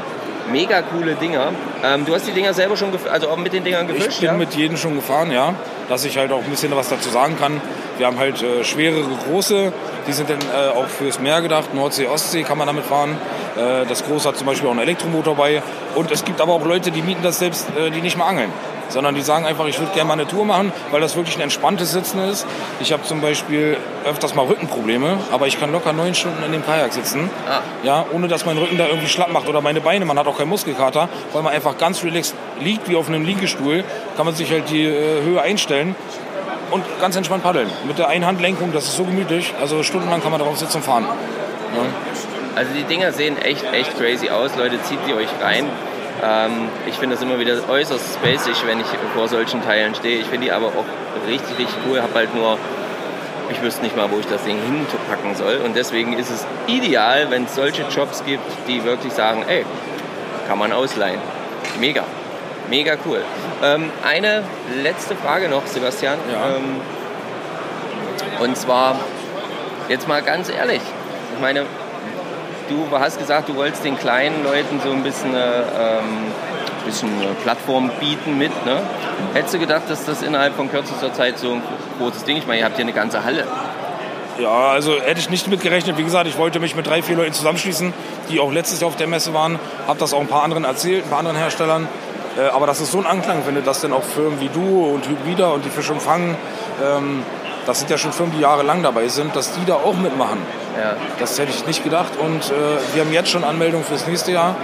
Mega coole Dinger. Ähm, du hast die Dinger selber schon, also auch mit den Dingern gefischt, Ich bin ja? mit jedem schon gefahren, ja. Dass ich halt auch ein bisschen was dazu sagen kann. Wir haben halt äh, schwerere große, die sind dann äh, auch fürs Meer gedacht. Nordsee, Ostsee kann man damit fahren. Äh, das große hat zum Beispiel auch einen Elektromotor bei. Und es gibt aber auch Leute, die mieten das selbst, äh, die nicht mehr angeln. Sondern die sagen einfach, ich würde gerne mal eine Tour machen, weil das wirklich ein entspanntes Sitzen ist. Ich habe zum Beispiel öfters mal Rückenprobleme, aber ich kann locker neun Stunden in dem Kajak sitzen. Ah. Ja, ohne dass mein Rücken da irgendwie schlapp macht oder meine Beine. Man hat auch keinen Muskelkater, weil man einfach ganz relaxed liegt wie auf einem Liegestuhl. Kann man sich halt die äh, Höhe einstellen und ganz entspannt paddeln. Mit der Einhandlenkung, das ist so gemütlich. Also stundenlang kann man darauf sitzen und fahren. Ja. Also die Dinger sehen echt, echt crazy aus. Leute, zieht die euch rein. Ähm, ich finde das immer wieder äußerst spacig, wenn ich vor solchen Teilen stehe. Ich finde die aber auch richtig, richtig cool. Hab halt nur, ich wüsste nicht mal, wo ich das Ding hinpacken soll. Und deswegen ist es ideal, wenn es solche Jobs gibt, die wirklich sagen, ey, kann man ausleihen. Mega. Mega cool. Ähm, eine letzte Frage noch, Sebastian. Ja. Ähm, und zwar, jetzt mal ganz ehrlich. Ich meine, du hast gesagt, du wolltest den kleinen Leuten so ein bisschen eine, ähm, bisschen eine Plattform bieten mit. Ne? Hättest du gedacht, dass das innerhalb von kürzester Zeit so ein großes Ding ist? Ich meine, ihr habt hier eine ganze Halle. Ja, also hätte ich nicht mitgerechnet. Wie gesagt, ich wollte mich mit drei, vier Leuten zusammenschließen, die auch letztes Jahr auf der Messe waren. Habe das auch ein paar anderen erzählt, ein paar anderen Herstellern. Äh, aber dass es so einen Anklang findet, dass dann auch Firmen wie du und Hybrida und die Fisch umfangen, ähm, das sind ja schon Firmen, die jahrelang dabei sind, dass die da auch mitmachen. Ja. Das hätte ich nicht gedacht. Und äh, wir haben jetzt schon Anmeldungen fürs nächste Jahr.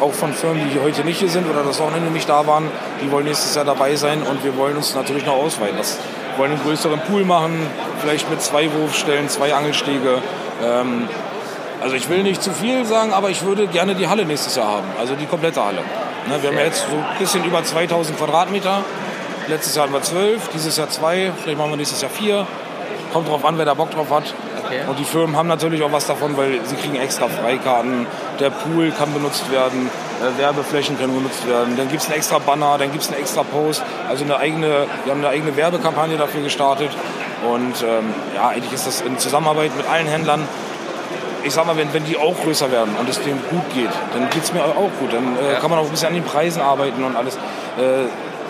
Auch von Firmen, die heute nicht hier sind oder das Wochenende nicht da waren. Die wollen nächstes Jahr dabei sein und wir wollen uns natürlich noch ausweiten. Das wollen einen größeren Pool machen, vielleicht mit zwei Wurfstellen, zwei Angelstege. Ähm, also ich will nicht zu viel sagen, aber ich würde gerne die Halle nächstes Jahr haben, also die komplette Halle. Ne, wir haben ja jetzt so ein bisschen über 2000 Quadratmeter. Letztes Jahr hatten wir 12, dieses Jahr 2, vielleicht machen wir nächstes Jahr 4. Kommt drauf an, wer da Bock drauf hat. Okay. Und die Firmen haben natürlich auch was davon, weil sie kriegen extra Freikarten. Der Pool kann benutzt werden, äh, Werbeflächen können benutzt werden. Dann gibt es einen extra Banner, dann gibt es einen extra Post. Also eine eigene, wir haben eine eigene Werbekampagne dafür gestartet. Und ähm, ja, eigentlich ist das in Zusammenarbeit mit allen Händlern. Ich sag mal, wenn, wenn die auch größer werden und es denen gut geht, dann geht es mir auch gut. Dann äh, Ja. kann man auch ein bisschen an den Preisen arbeiten und alles. Äh,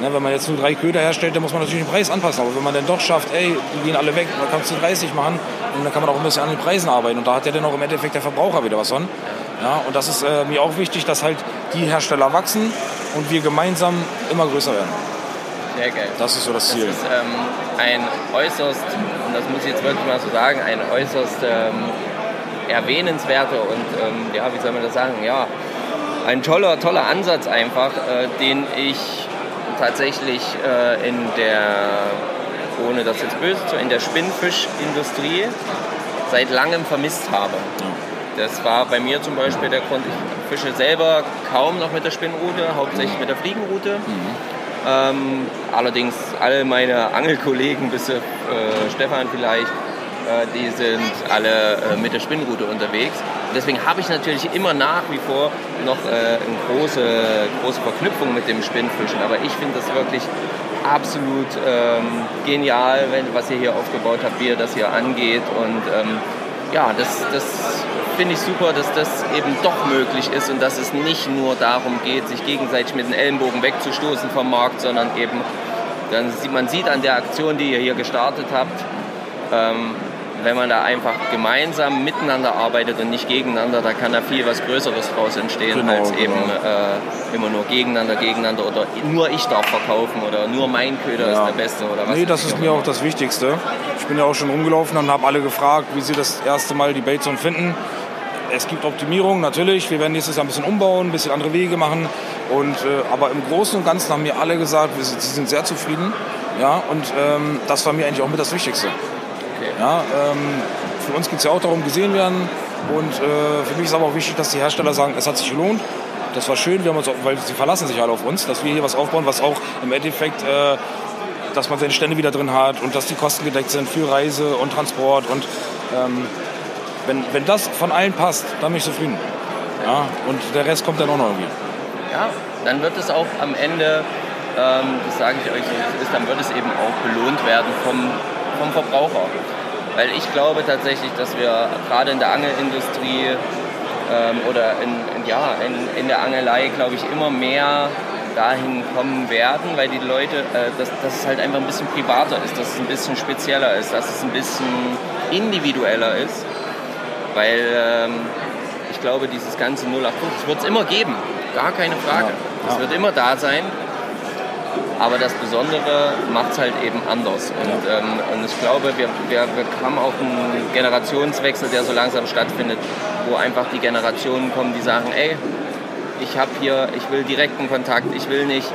ne, wenn man jetzt nur drei Köder herstellt, dann muss man natürlich den Preis anpassen. Aber wenn man dann doch schafft, ey, die gehen alle weg, dann kannst du 30 machen und dann kann man auch ein bisschen an den Preisen arbeiten. Und da hat ja dann auch im Endeffekt der Verbraucher wieder was von. Ja, und das ist äh, mir auch wichtig, dass halt die Hersteller wachsen und wir gemeinsam immer größer werden. Sehr geil. Das ist so das Das Ziel. ist ähm, ein äußerst, und das muss ich jetzt wirklich mal so sagen, ein äußerst ähm, erwähnenswerter und, ähm, ja, wie soll man das sagen, ja, ein toller, toller Ansatz einfach, äh, den ich tatsächlich äh, in der, ohne das jetzt böse zu, in der Spinnfischindustrie seit langem vermisst habe. Das war bei mir zum Beispiel der Grund, ich fische selber kaum noch mit der Spinnrute, hauptsächlich mit der Fliegenrute. Ähm, allerdings alle meine Angelkollegen, bis äh, Stefan vielleicht, die sind alle äh, mit der Spinnrute unterwegs. Deswegen habe ich natürlich immer nach wie vor noch äh, eine große, große Verknüpfung mit dem Spinnfischen. Aber ich finde das wirklich absolut ähm, genial, wenn, was ihr hier aufgebaut habt, wie ihr das hier angeht. Und ähm, ja, das, das finde ich super, dass das eben doch möglich ist und dass es nicht nur darum geht, sich gegenseitig mit den Ellenbogen wegzustoßen vom Markt, sondern eben, dann man sieht an der Aktion, die ihr hier gestartet habt, ähm, wenn man da einfach gemeinsam miteinander arbeitet und nicht gegeneinander, da kann da viel was Größeres draus entstehen, Genau, als eben genau. äh, immer nur gegeneinander, gegeneinander oder nur ich darf verkaufen oder nur mein Köder Ja. ist der Beste oder was. Nee, das ist mir auch das Wichtigste. Ich bin ja auch schon rumgelaufen und habe alle gefragt, wie sie das erste Mal die Baitzone finden. Es gibt Optimierungen, natürlich. Wir werden nächstes Jahr ein bisschen umbauen, ein bisschen andere Wege machen. Und, äh, aber im Großen und Ganzen haben mir alle gesagt, sie sind sehr zufrieden. Ja, und ähm, das war mir eigentlich auch mit das Wichtigste. Ja, ähm, für uns geht es ja auch darum, gesehen werden. Und äh, für mich ist aber auch wichtig, dass die Hersteller sagen, es hat sich gelohnt. Das war schön, wir haben uns auch, weil sie verlassen sich alle auf uns, dass wir hier was aufbauen, was auch im Endeffekt, äh, dass man seine Stände wieder drin hat und dass die Kosten gedeckt sind für Reise und Transport. Und ähm, wenn, wenn das von allen passt, dann bin ich zufrieden. Ja, und der Rest kommt dann auch noch irgendwie. Ja, dann wird es auch am Ende, ähm, das sage ich euch so, ist, dann wird es eben auch belohnt werden vom, vom Verbraucher. Weil ich glaube tatsächlich, dass wir gerade in der Angelindustrie ähm, oder in, in, ja, in, in der Angelei, glaube ich, immer mehr dahin kommen werden, weil die Leute, äh, dass, dass es halt einfach ein bisschen privater ist, dass es ein bisschen spezieller ist, dass es ein bisschen individueller ist. Weil ähm, ich glaube, dieses ganze 0815 wird es immer geben, gar keine Frage. Ja. Es wird immer da sein. Aber das Besondere macht es halt eben anders. Und, ähm, und ich glaube, wir, wir, wir haben auch einen Generationswechsel, der so langsam stattfindet, wo einfach die Generationen kommen, die sagen, ey, ich habe hier, ich will direkten Kontakt, ich will nicht,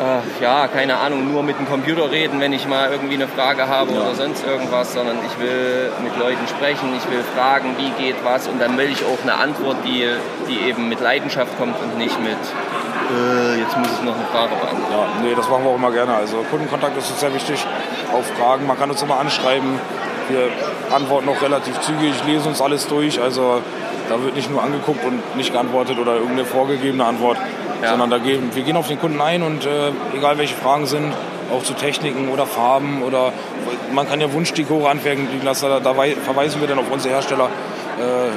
äh, ja, keine Ahnung, nur mit dem Computer reden, wenn ich mal irgendwie eine Frage habe oder sonst irgendwas, sondern ich will mit Leuten sprechen, ich will fragen, wie geht was und dann will ich auch eine Antwort, die, die eben mit Leidenschaft kommt und nicht mit, äh, jetzt muss ich noch eine Frage beantworten. Ja, nee, das machen wir auch immer gerne. Also Kundenkontakt ist uns sehr wichtig. Auf Fragen, man kann uns immer anschreiben. Wir antworten auch relativ zügig, lesen uns alles durch. Also da wird nicht nur angeguckt und nicht geantwortet oder irgendeine vorgegebene Antwort, Ja. sondern da gehen, wir gehen auf den Kunden ein und äh, egal welche Fragen sind, auch zu Techniken oder Farben oder man kann ja Wunschdekore anfertigen lassen, da, da wei- verweisen wir dann auf unsere Hersteller. Äh,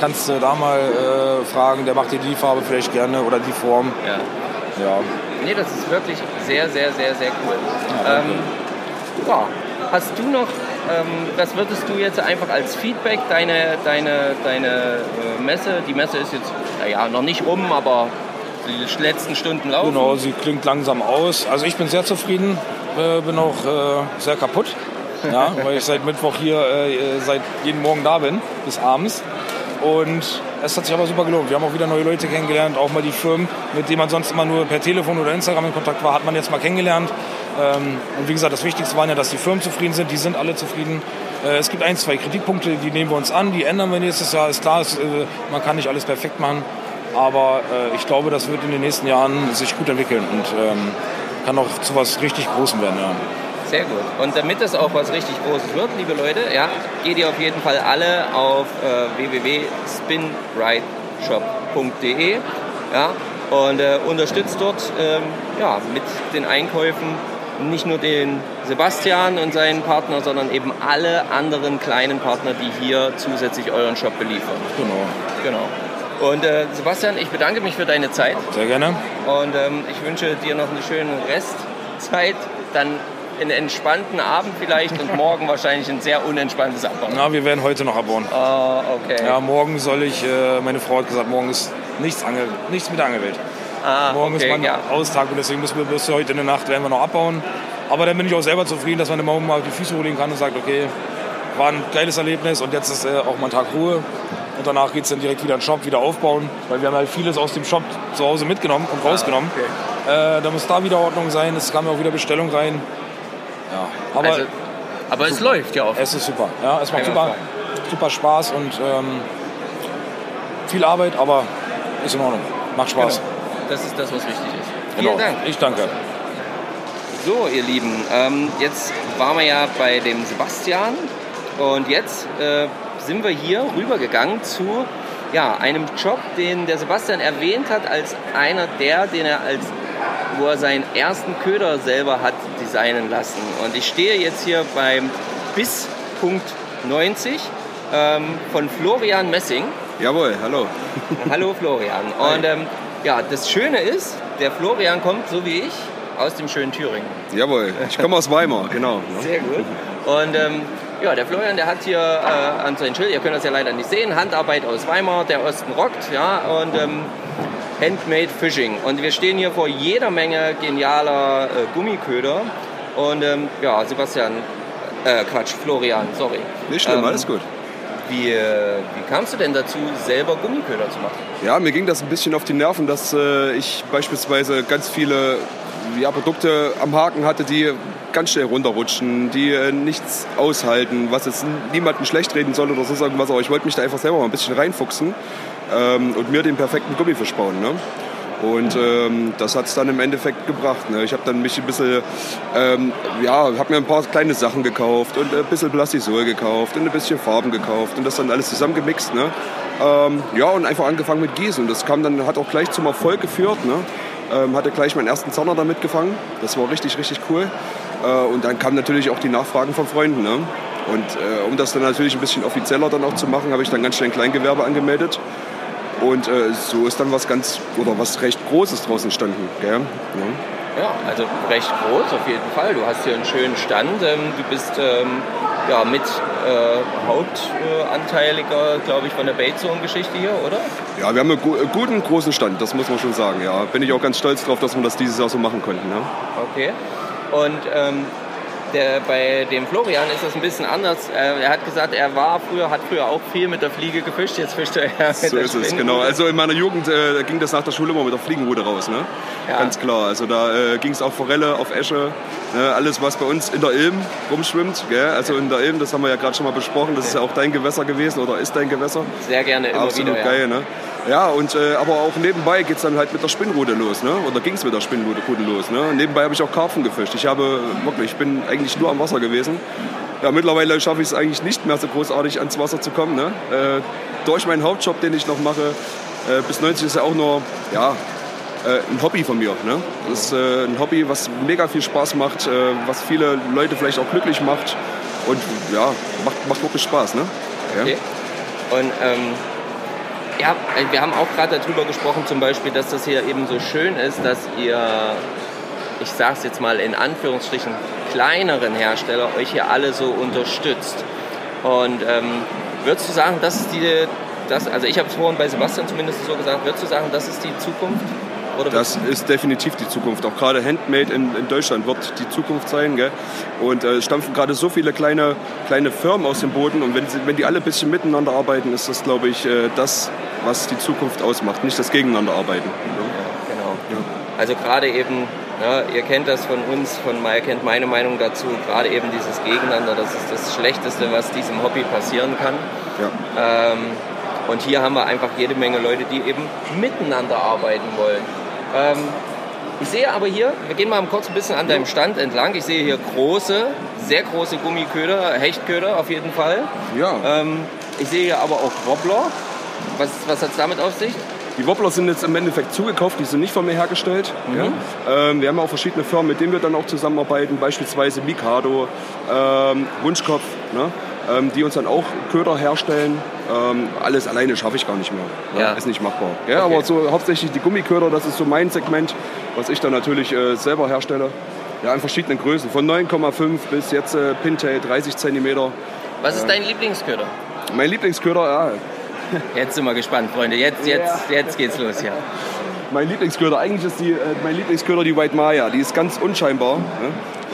kannst du da mal äh, fragen, der macht dir die Farbe vielleicht gerne oder die Form. Ja. Ja, Nee, das ist wirklich sehr, sehr, sehr, sehr cool. danke. ähm, ja, hast du noch, ähm, was würdest du jetzt einfach als Feedback deine, deine, deine äh, Messe, die Messe ist jetzt, naja, noch nicht rum, aber die letzten Stunden laufen. Genau, sie klingt langsam aus. Also ich bin sehr zufrieden, äh, bin auch äh, sehr kaputt, ja, weil ich seit Mittwoch hier äh, seit jeden Morgen da bin, bis abends. Und es hat sich aber super gelohnt. Wir haben auch wieder neue Leute kennengelernt, auch mal die Firmen, mit denen man sonst immer nur per Telefon oder Instagram in Kontakt war, hat man jetzt mal kennengelernt. Ähm, und wie gesagt, das Wichtigste war ja, dass die Firmen zufrieden sind. Die sind alle zufrieden. Äh, es gibt ein, zwei Kritikpunkte, die nehmen wir uns an, die ändern wir nächstes Jahr. Ist klar, äh, man kann nicht alles perfekt machen. Aber äh, ich glaube, das wird in den nächsten Jahren sich gut entwickeln und ähm, kann auch zu was richtig Großem werden. Ja. Sehr gut. Und damit das auch was richtig Großes wird, liebe Leute, ja, geht ihr auf jeden Fall alle auf äh, www.spinrideshop.de ja, und äh, unterstützt dort ähm, ja, mit den Einkäufen nicht nur den Sebastian und seinen Partner, sondern eben alle anderen kleinen Partner, die hier zusätzlich euren Shop beliefern. Genau. Genau. Und äh, Sebastian, ich bedanke mich für deine Zeit Sehr gerne. und ähm, ich wünsche dir noch eine schöne Restzeit, dann einen entspannten Abend vielleicht und morgen wahrscheinlich ein sehr unentspanntes Abend. Na, wir werden heute noch abbauen. Oh, okay. Ja, morgen soll ich, äh, meine Frau hat gesagt, morgen ist nichts, Angel, nichts mit der Angelwelt. ah, Morgen okay, ist mein ja. Austag und deswegen müssen wir bis heute in der Nacht werden wir noch abbauen. Aber dann bin ich auch selber zufrieden, dass man morgen mal die Füße holen kann und sagt, okay, war ein geiles Erlebnis und jetzt ist äh, auch mal ein Tag Ruhe. Und danach geht es dann direkt wieder in den Shop, wieder aufbauen, weil wir haben halt vieles aus dem Shop zu Hause mitgenommen und rausgenommen. äh, da muss da wieder Ordnung sein, es kam ja auch wieder Bestellung rein. Ja, aber Also, aber es läuft ja auch. es ist super. Ja, es macht super, super Spaß und ähm, viel Arbeit, aber ist in Ordnung. Macht Spaß. Das ist das, was wichtig ist. Genau. Vielen Dank. Ich danke. So, ihr Lieben, ähm, jetzt waren wir ja bei dem Sebastian und jetzt äh, sind wir hier rübergegangen zu ja, einem Job, den der Sebastian erwähnt hat, als einer der, den er als wo er seinen ersten Köder selber hat designen lassen. Und ich stehe jetzt hier beim Bis.90 ähm, von Florian Messing. Jawohl, hallo. Hallo Florian. Und ähm, ja, das Schöne ist, der Florian kommt, so wie ich, aus dem schönen Thüringen. Jawohl, ich komme aus Weimar, genau. Sehr gut. Und ähm, ja, der Florian, der hat hier äh, an seinem Schild, ihr könnt das ja leider nicht sehen, Handarbeit aus Weimar, der Osten rockt, ja, und ähm, Handmade Fishing. Und wir stehen hier vor jeder Menge genialer äh, Gummiköder. Und ähm, ja, Sebastian, äh, Quatsch, Florian, sorry. Nicht schlimm, Ähm, alles gut. Wie, äh, wie kamst du denn dazu, selber Gummiköder zu machen? Ja, mir ging das ein bisschen auf die Nerven, dass äh, ich beispielsweise ganz viele ja, Produkte am Haken hatte, die ganz schnell runterrutschen, die äh, nichts aushalten, was jetzt niemanden schlecht reden soll oder so irgendwas, aber ich wollte mich da einfach selber mal ein bisschen reinfuchsen ähm, und mir den perfekten Gummifisch bauen. Ne? Und ähm, das hat es dann im Endeffekt gebracht. Ne? Ich habe dann mich ein bisschen, ähm, ja, habe mir ein paar kleine Sachen gekauft und ein bisschen Plastisol gekauft und ein bisschen Farben gekauft und das dann alles zusammengemixt. Ne? Ähm, ja, und einfach angefangen mit Gießen. Das kam dann, hat auch gleich zum Erfolg geführt. Ne? Ähm, hatte gleich meinen ersten Zahner damit gefangen. Das war richtig, richtig cool. Äh, und dann kamen natürlich auch die Nachfragen von Freunden. Ne? Und äh, um das dann natürlich ein bisschen offizieller dann auch zu machen, habe ich dann ganz schnell ein Kleingewerbe angemeldet. Und äh, so ist dann was ganz oder was recht Großes draus entstanden. Gell? Ja. Ja, also recht groß auf jeden Fall. Du hast hier einen schönen Stand. Ähm, du bist ähm, ja, mit äh, Hauptanteiliger, glaube ich, von der Baitzone-Geschichte hier, oder? ja, wir haben einen gu guten großen Stand, das muss man schon sagen. Ja. Bin ich auch ganz stolz drauf, dass wir das dieses Jahr so machen konnten. Ne? Okay. Und ähm, der, bei dem Florian ist das ein bisschen anders. Äh, er hat gesagt, er war früher, hat früher auch viel mit der Fliege gefischt. Jetzt fischt er eher mit So der ist es, genau. Also in meiner Jugend äh, ging das nach der Schule immer mit der Fliegenrute raus, ne? Ja. Ganz klar. Also da äh, ging es auf Forelle, auf Esche, ne? alles was bei uns in der Ilm rumschwimmt. Gell? Also in der Ilm, das haben wir ja gerade schon mal besprochen, das ist ja auch dein Gewässer gewesen oder ist dein Gewässer. Sehr gerne immer Absolut wieder. Ja. geil, ne? Ja, und, äh, aber auch nebenbei geht es dann halt mit der Spinnrute los, ne? Oder ging es mit der Spinnrute los, ne? Nebenbei habe ich auch Karpfen gefischt. Ich habe wirklich, ich bin eigentlich nur am Wasser gewesen. Ja, mittlerweile schaffe ich es eigentlich nicht mehr so großartig ans Wasser zu kommen, ne? Äh, durch meinen Hauptjob, den ich noch mache, äh, bis 90 ist ja auch nur, ja, äh, ein Hobby von mir. Ne? Das ist äh, ein Hobby, was mega viel Spaß macht, äh, was viele Leute vielleicht auch glücklich macht und ja, macht, macht wirklich Spaß. Ne? Ja. Okay. Und ähm, ja, wir haben auch gerade darüber gesprochen, zum Beispiel, dass das hier eben so schön ist, dass ihr, ich sage es jetzt mal in Anführungsstrichen, kleineren Hersteller euch hier alle so unterstützt. Und ähm, würdest du sagen, das ist die, das, also ich habe es vorhin bei Sebastian zumindest so gesagt, würdest du sagen, das ist die Zukunft? Oder Das ist definitiv die Zukunft. Auch gerade Handmade in, in Deutschland wird die Zukunft sein. Gell? Und äh, es stampfen gerade so viele kleine, kleine Firmen aus dem Boden. Und wenn, sie, wenn die alle ein bisschen miteinander arbeiten, ist das, glaube ich, äh, das, was die Zukunft ausmacht. Nicht das Gegeneinanderarbeiten. Ja, genau. Also gerade eben Ja, ihr kennt das von uns, von ihr kennt meine Meinung dazu, gerade eben dieses Gegeneinander, das ist das Schlechteste, was diesem Hobby passieren kann. Ja. Ähm, und hier haben wir einfach jede Menge Leute, die eben miteinander arbeiten wollen. Ähm, ich sehe aber hier, wir gehen mal kurz ein bisschen an deinem Stand entlang. Ich sehe hier große, sehr große Gummiköder, Hechtköder auf jeden Fall. Ja. Ähm, ich sehe hier aber auch Wobbler. Was, was hat es damit auf sich? Die Wobbler sind jetzt im Endeffekt zugekauft, die sind nicht von mir hergestellt. Ja. Ähm, wir haben auch verschiedene Firmen, mit denen wir dann auch zusammenarbeiten, beispielsweise Mikado, ähm, Wunschkopf, ne? Ähm, die uns dann auch Köder herstellen. Ähm, alles alleine schaffe ich gar nicht mehr. Ja. Ist nicht machbar. Ja, Aber so hauptsächlich die Gummiköder, das ist so mein Segment, was ich dann natürlich äh, selber herstelle. Ja, in verschiedenen Größen, von 9,5 bis jetzt äh, Pintail 30 cm. Was ist dein Lieblingsköder? Mein Lieblingsköder, ja, Jetzt sind wir gespannt, Freunde. Jetzt, jetzt, jetzt geht's los hier. Mein Lieblingsköder, eigentlich ist die, äh, mein Lieblingsköder die White Maya. Die ist ganz unscheinbar. Ne?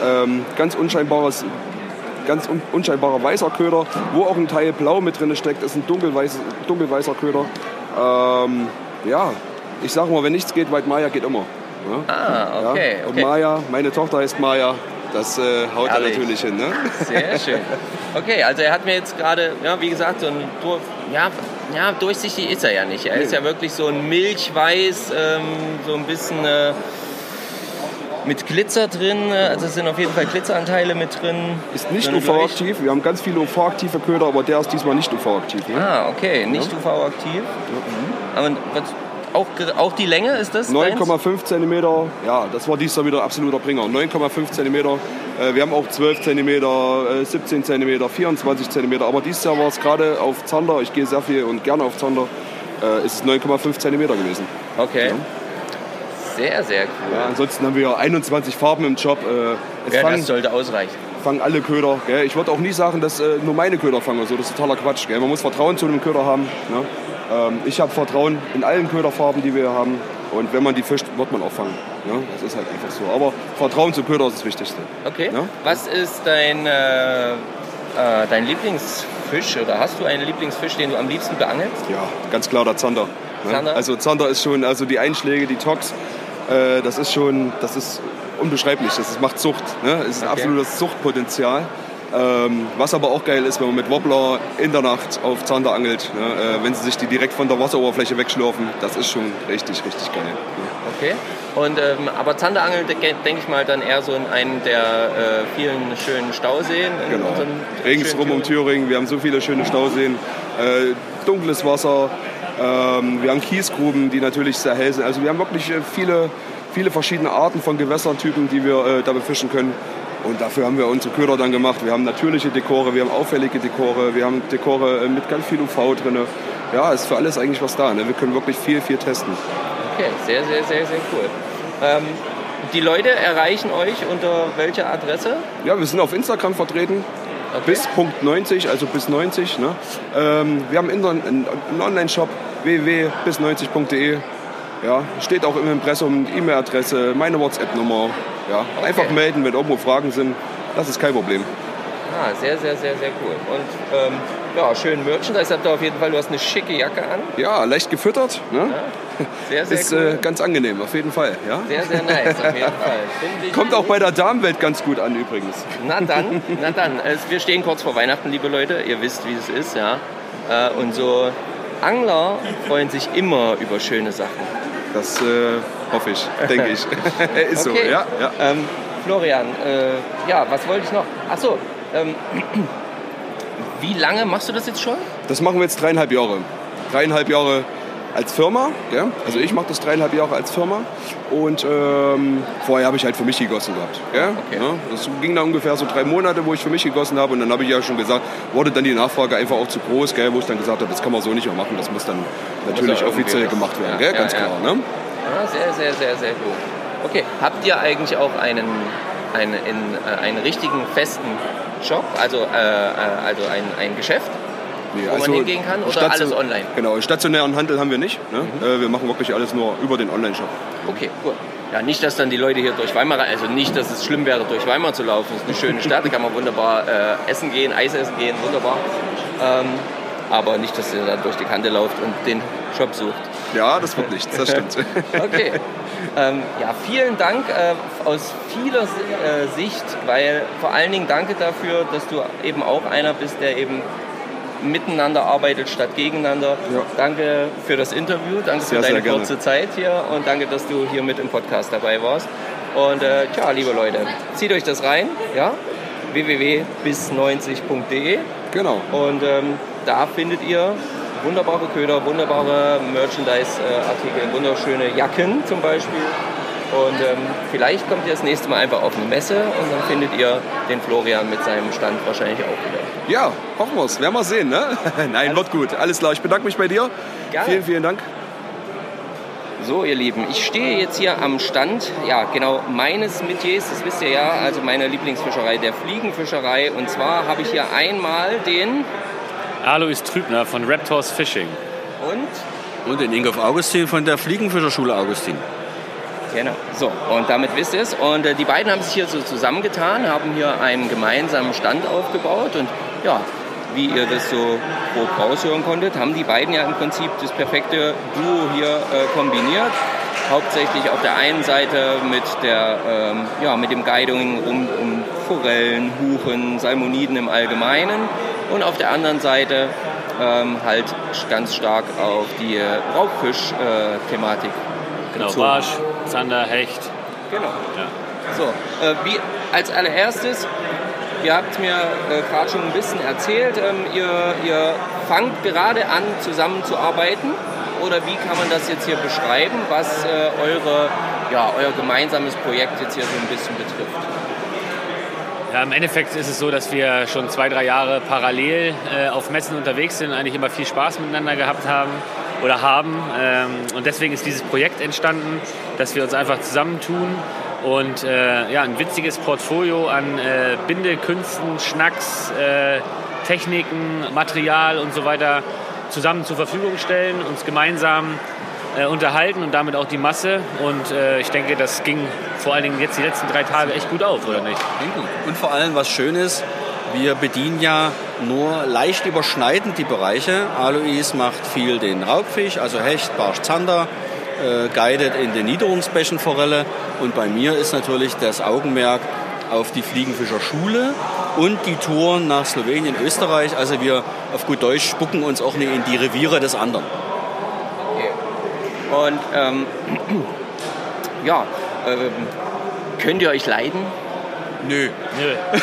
Ähm, ganz unscheinbares, ganz un unscheinbarer weißer Köder, wo auch ein Teil blau mit drin steckt. ist ein dunkelweiß, dunkelweißer Köder. Ähm, ja, ich sage mal, wenn nichts geht, White Maya geht immer. Ne? Ah, okay. Ja? Und okay. Maya, meine Tochter heißt Maya. Das äh, haut da Herrlich. natürlich hin. Ne? Sehr schön. Okay, also er hat mir jetzt gerade, ja, wie gesagt, so ein Dur ja, ja, durchsichtig ist er ja nicht. Er ist ja wirklich so ein Milchweiß, ähm, so ein bisschen äh, mit Glitzer drin. Also es sind auf jeden Fall Glitzeranteile mit drin. Ist nicht UV-aktiv. Wir haben ganz viele UV-aktive Köder, aber der ist diesmal nicht UV-aktiv. Ne? Ah, okay, nicht UV-aktiv. Aber was, auch, auch die Länge ist das? deins? 9,5 cm, ja, das war dieses Jahr wieder absoluter Bringer. 9,5 cm, äh, wir haben auch 12 cm, äh, 17 cm, 24 cm, aber dieses Jahr war es gerade auf Zander, ich gehe sehr viel und gerne auf Zander, äh, ist es 9,5 cm gewesen. Okay. Ja. Sehr, sehr cool. Ja, ansonsten haben wir 21 Farben im Job. Äh, es Ja, fangen, das sollte ausreichen. fangen alle Köder. Gell? Ich würde auch nie sagen, dass äh, nur meine Köder fangen. So, das ist totaler Quatsch. Gell? Man muss Vertrauen zu einem Köder haben. Ne? Ähm, ich habe Vertrauen in allen Köderfarben, die wir haben. Und wenn man die fischt, wird man auch fangen. Ne? Das ist halt einfach so. Aber Vertrauen zu Köder ist das Wichtigste. Okay. Ja? Was ist dein, äh, äh, dein Lieblingsfisch oder hast du einen Lieblingsfisch, den du am liebsten beangelst? Ja, ganz klar der Zander. Ne? Zander? Also Zander ist schon, also die Einschläge, die Tox, äh, das ist schon, das ist unbeschreiblich. Das ist, macht Zucht. Ne? Es ist ein Okay. absolutes Zuchtpotenzial. Ähm, was aber auch geil ist, wenn man mit Wobbler in der Nacht auf Zander angelt, ne? äh, wenn sie sich die direkt von der Wasseroberfläche wegschlürfen, das ist schon richtig, richtig geil. Ne? Okay. Und, ähm, aber Zanderangeln, de- denke ich mal, dann eher so in einen der äh, vielen schönen Stauseen. In Genau. schönen um Thüringen, wir haben so viele schöne Stauseen, äh, dunkles Wasser, ähm, wir haben Kiesgruben, die natürlich sehr hell sind. Also wir haben wirklich äh, viele, viele verschiedene Arten von Gewässertypen, die wir äh, da befischen können. Und dafür haben wir unsere Köder dann gemacht. Wir haben natürliche Dekore, wir haben auffällige Dekore, wir haben Dekore äh, mit ganz viel UV drin. Ja, ist für alles eigentlich was da. Ne? Wir können wirklich viel, viel testen. Okay, sehr, sehr, sehr, sehr cool. Ähm, die Leute erreichen euch unter welcher Adresse? Ja, wir sind auf Instagram vertreten. Okay. Bis Punkt 90, also bis 90. Ne? Ähm, wir haben einen, Online-Shop www.bis90.de. Ja, steht auch im Impressum, E-Mail-Adresse, meine WhatsApp-Nummer. Ja, einfach melden, wenn irgendwo Fragen sind. Das ist kein Problem. Ah, sehr, sehr, sehr, sehr cool. Und ähm, ja, schön Merchandise habt ihr auf jeden Fall. Du hast eine schicke Jacke an. Ja, leicht gefüttert. Ne? Sehr, sehr Ist cool. äh, ganz angenehm, auf jeden Fall. Ja? Sehr, sehr nice, auf jeden Fall. Kommt auch bei der Damenwelt ganz gut an übrigens. Na dann, na dann. Wir stehen kurz vor Weihnachten, liebe Leute. Ihr wisst, wie es ist, ja. Äh, Und so Angler freuen sich immer über schöne Sachen. Das äh, hoffe ich, denke ich. ist so, Okay. ja. ja. Ähm, Florian, äh, ja, was wollte ich noch? Ach so, ähm, wie lange machst du das jetzt schon? Das machen wir jetzt dreieinhalb Jahre. Dreieinhalb Jahre als Firma. Gell? Also ich mache das dreieinhalb Jahre als Firma. Und ähm, vorher habe ich halt für mich gegossen gehabt. Gell? Okay. Ja, das ging dann ungefähr so drei Monate, wo ich für mich gegossen habe. Und dann habe ich ja schon gesagt, wurde dann die Nachfrage einfach auch zu groß, gell? wo ich dann gesagt habe, das kann man so nicht mehr machen. Das muss dann natürlich ja irgendwie offiziell gemacht werden. ja, ja, Ganz ja. klar. Ne? Ja, sehr, sehr, sehr, sehr gut. Okay, habt ihr eigentlich auch einen, einen, in, äh, einen richtigen festen Job, also, äh, äh, also ein, ein Geschäft? Nee, Wo man hingehen kann oder alles online? Genau, stationären Handel haben wir nicht. Ne? Mhm. Äh, wir machen wirklich alles nur über den Online-Shop. Okay, cool. Ja, nicht, dass dann die Leute hier durch Weimar, also nicht, dass es schlimm wäre, durch Weimar zu laufen. Es ist eine schöne Stadt, da kann man wunderbar äh, essen gehen, Eis essen gehen, wunderbar. Ähm, aber nicht, dass ihr da durch die Kante lauft und den Shop sucht. Ja, das wird nichts, das stimmt. Okay. Ähm, ja, vielen Dank äh, aus vieler äh, Sicht, weil vor allen Dingen danke dafür, dass du eben auch einer bist, der eben miteinander arbeitet statt gegeneinander. Ja. Danke für das Interview, danke Sehr, für deine kurze Zeit hier und danke, dass du hier mit im Podcast dabei warst. Und äh, tja, liebe Leute, zieht euch das rein, ja? www.bis90.de Genau. und ähm, da findet ihr wunderbare Köder, wunderbare Merchandise-Artikel, wunderschöne Jacken zum Beispiel. Und ähm, vielleicht kommt ihr das nächste Mal einfach auf eine Messe und dann findet ihr den Florian mit seinem Stand wahrscheinlich auch wieder. Ja, hoffen wir es. Werden wir sehen, ne? Nein, wird gut. Alles klar. Ich bedanke mich bei dir. Gerne. Vielen, vielen Dank. So, ihr Lieben, ich stehe jetzt hier am Stand, ja, genau meines Metiers, das wisst ihr ja, also meine Lieblingsfischerei, der Fliegenfischerei. Und zwar habe ich hier einmal den Alois Trübner von Raptors Fishing. und Und den Ingolf Augustin von der Fliegenfischerschule Augustin. Genau. So, und damit wisst ihr es. Und äh, die beiden haben sich hier so zusammengetan, haben hier einen gemeinsamen Stand aufgebaut. Und ja, wie ihr das so grob raushören konntet, haben die beiden ja im Prinzip das perfekte Duo hier äh, kombiniert. Hauptsächlich auf der einen Seite mit, der, ähm, ja, mit dem Guiding rund um Forellen, Huchen, Salmoniden im Allgemeinen. Und auf der anderen Seite ähm, halt ganz stark auf die Raubfisch-Thematik Genau, bezogen. Barsch, Zander, Hecht. Genau. Ja. So, äh, wie als allererstes, ihr habt mir äh, gerade schon ein bisschen erzählt, ähm, ihr, ihr fangt gerade an zusammenzuarbeiten. Oder wie kann man das jetzt hier beschreiben, was äh, eure, ja, euer gemeinsames Projekt jetzt hier so ein bisschen betrifft? Ja, Im Endeffekt ist es so, dass wir schon zwei, drei Jahre parallel äh, auf Messen unterwegs sind, eigentlich immer viel Spaß miteinander gehabt haben oder haben. Ähm, und deswegen ist dieses Projekt entstanden, dass wir uns einfach zusammentun und äh, ja, ein witziges Portfolio an äh, Bindekünsten, Schnacks, äh, Techniken, Material und so weiter zusammen zur Verfügung stellen, uns gemeinsam äh, unterhalten und damit auch die Masse. Und äh, ich denke, das ging vor allen Dingen jetzt die letzten drei Tage echt gut auf, oder nicht? Und vor allem, was schön ist, wir bedienen ja nur leicht überschneidend die Bereiche. Alois macht viel den Raubfisch, also Hecht, Barsch, Zander, äh, guidet in den Niederungsbächen Forelle. Und bei mir ist natürlich das Augenmerk auf die Fliegenfischerschule und die Touren nach Slowenien, Österreich. Also wir auf gut Deutsch spucken uns auch nicht in die Reviere des anderen. Und ähm, ja, ähm, könnt ihr euch leiden? Nö. Nö.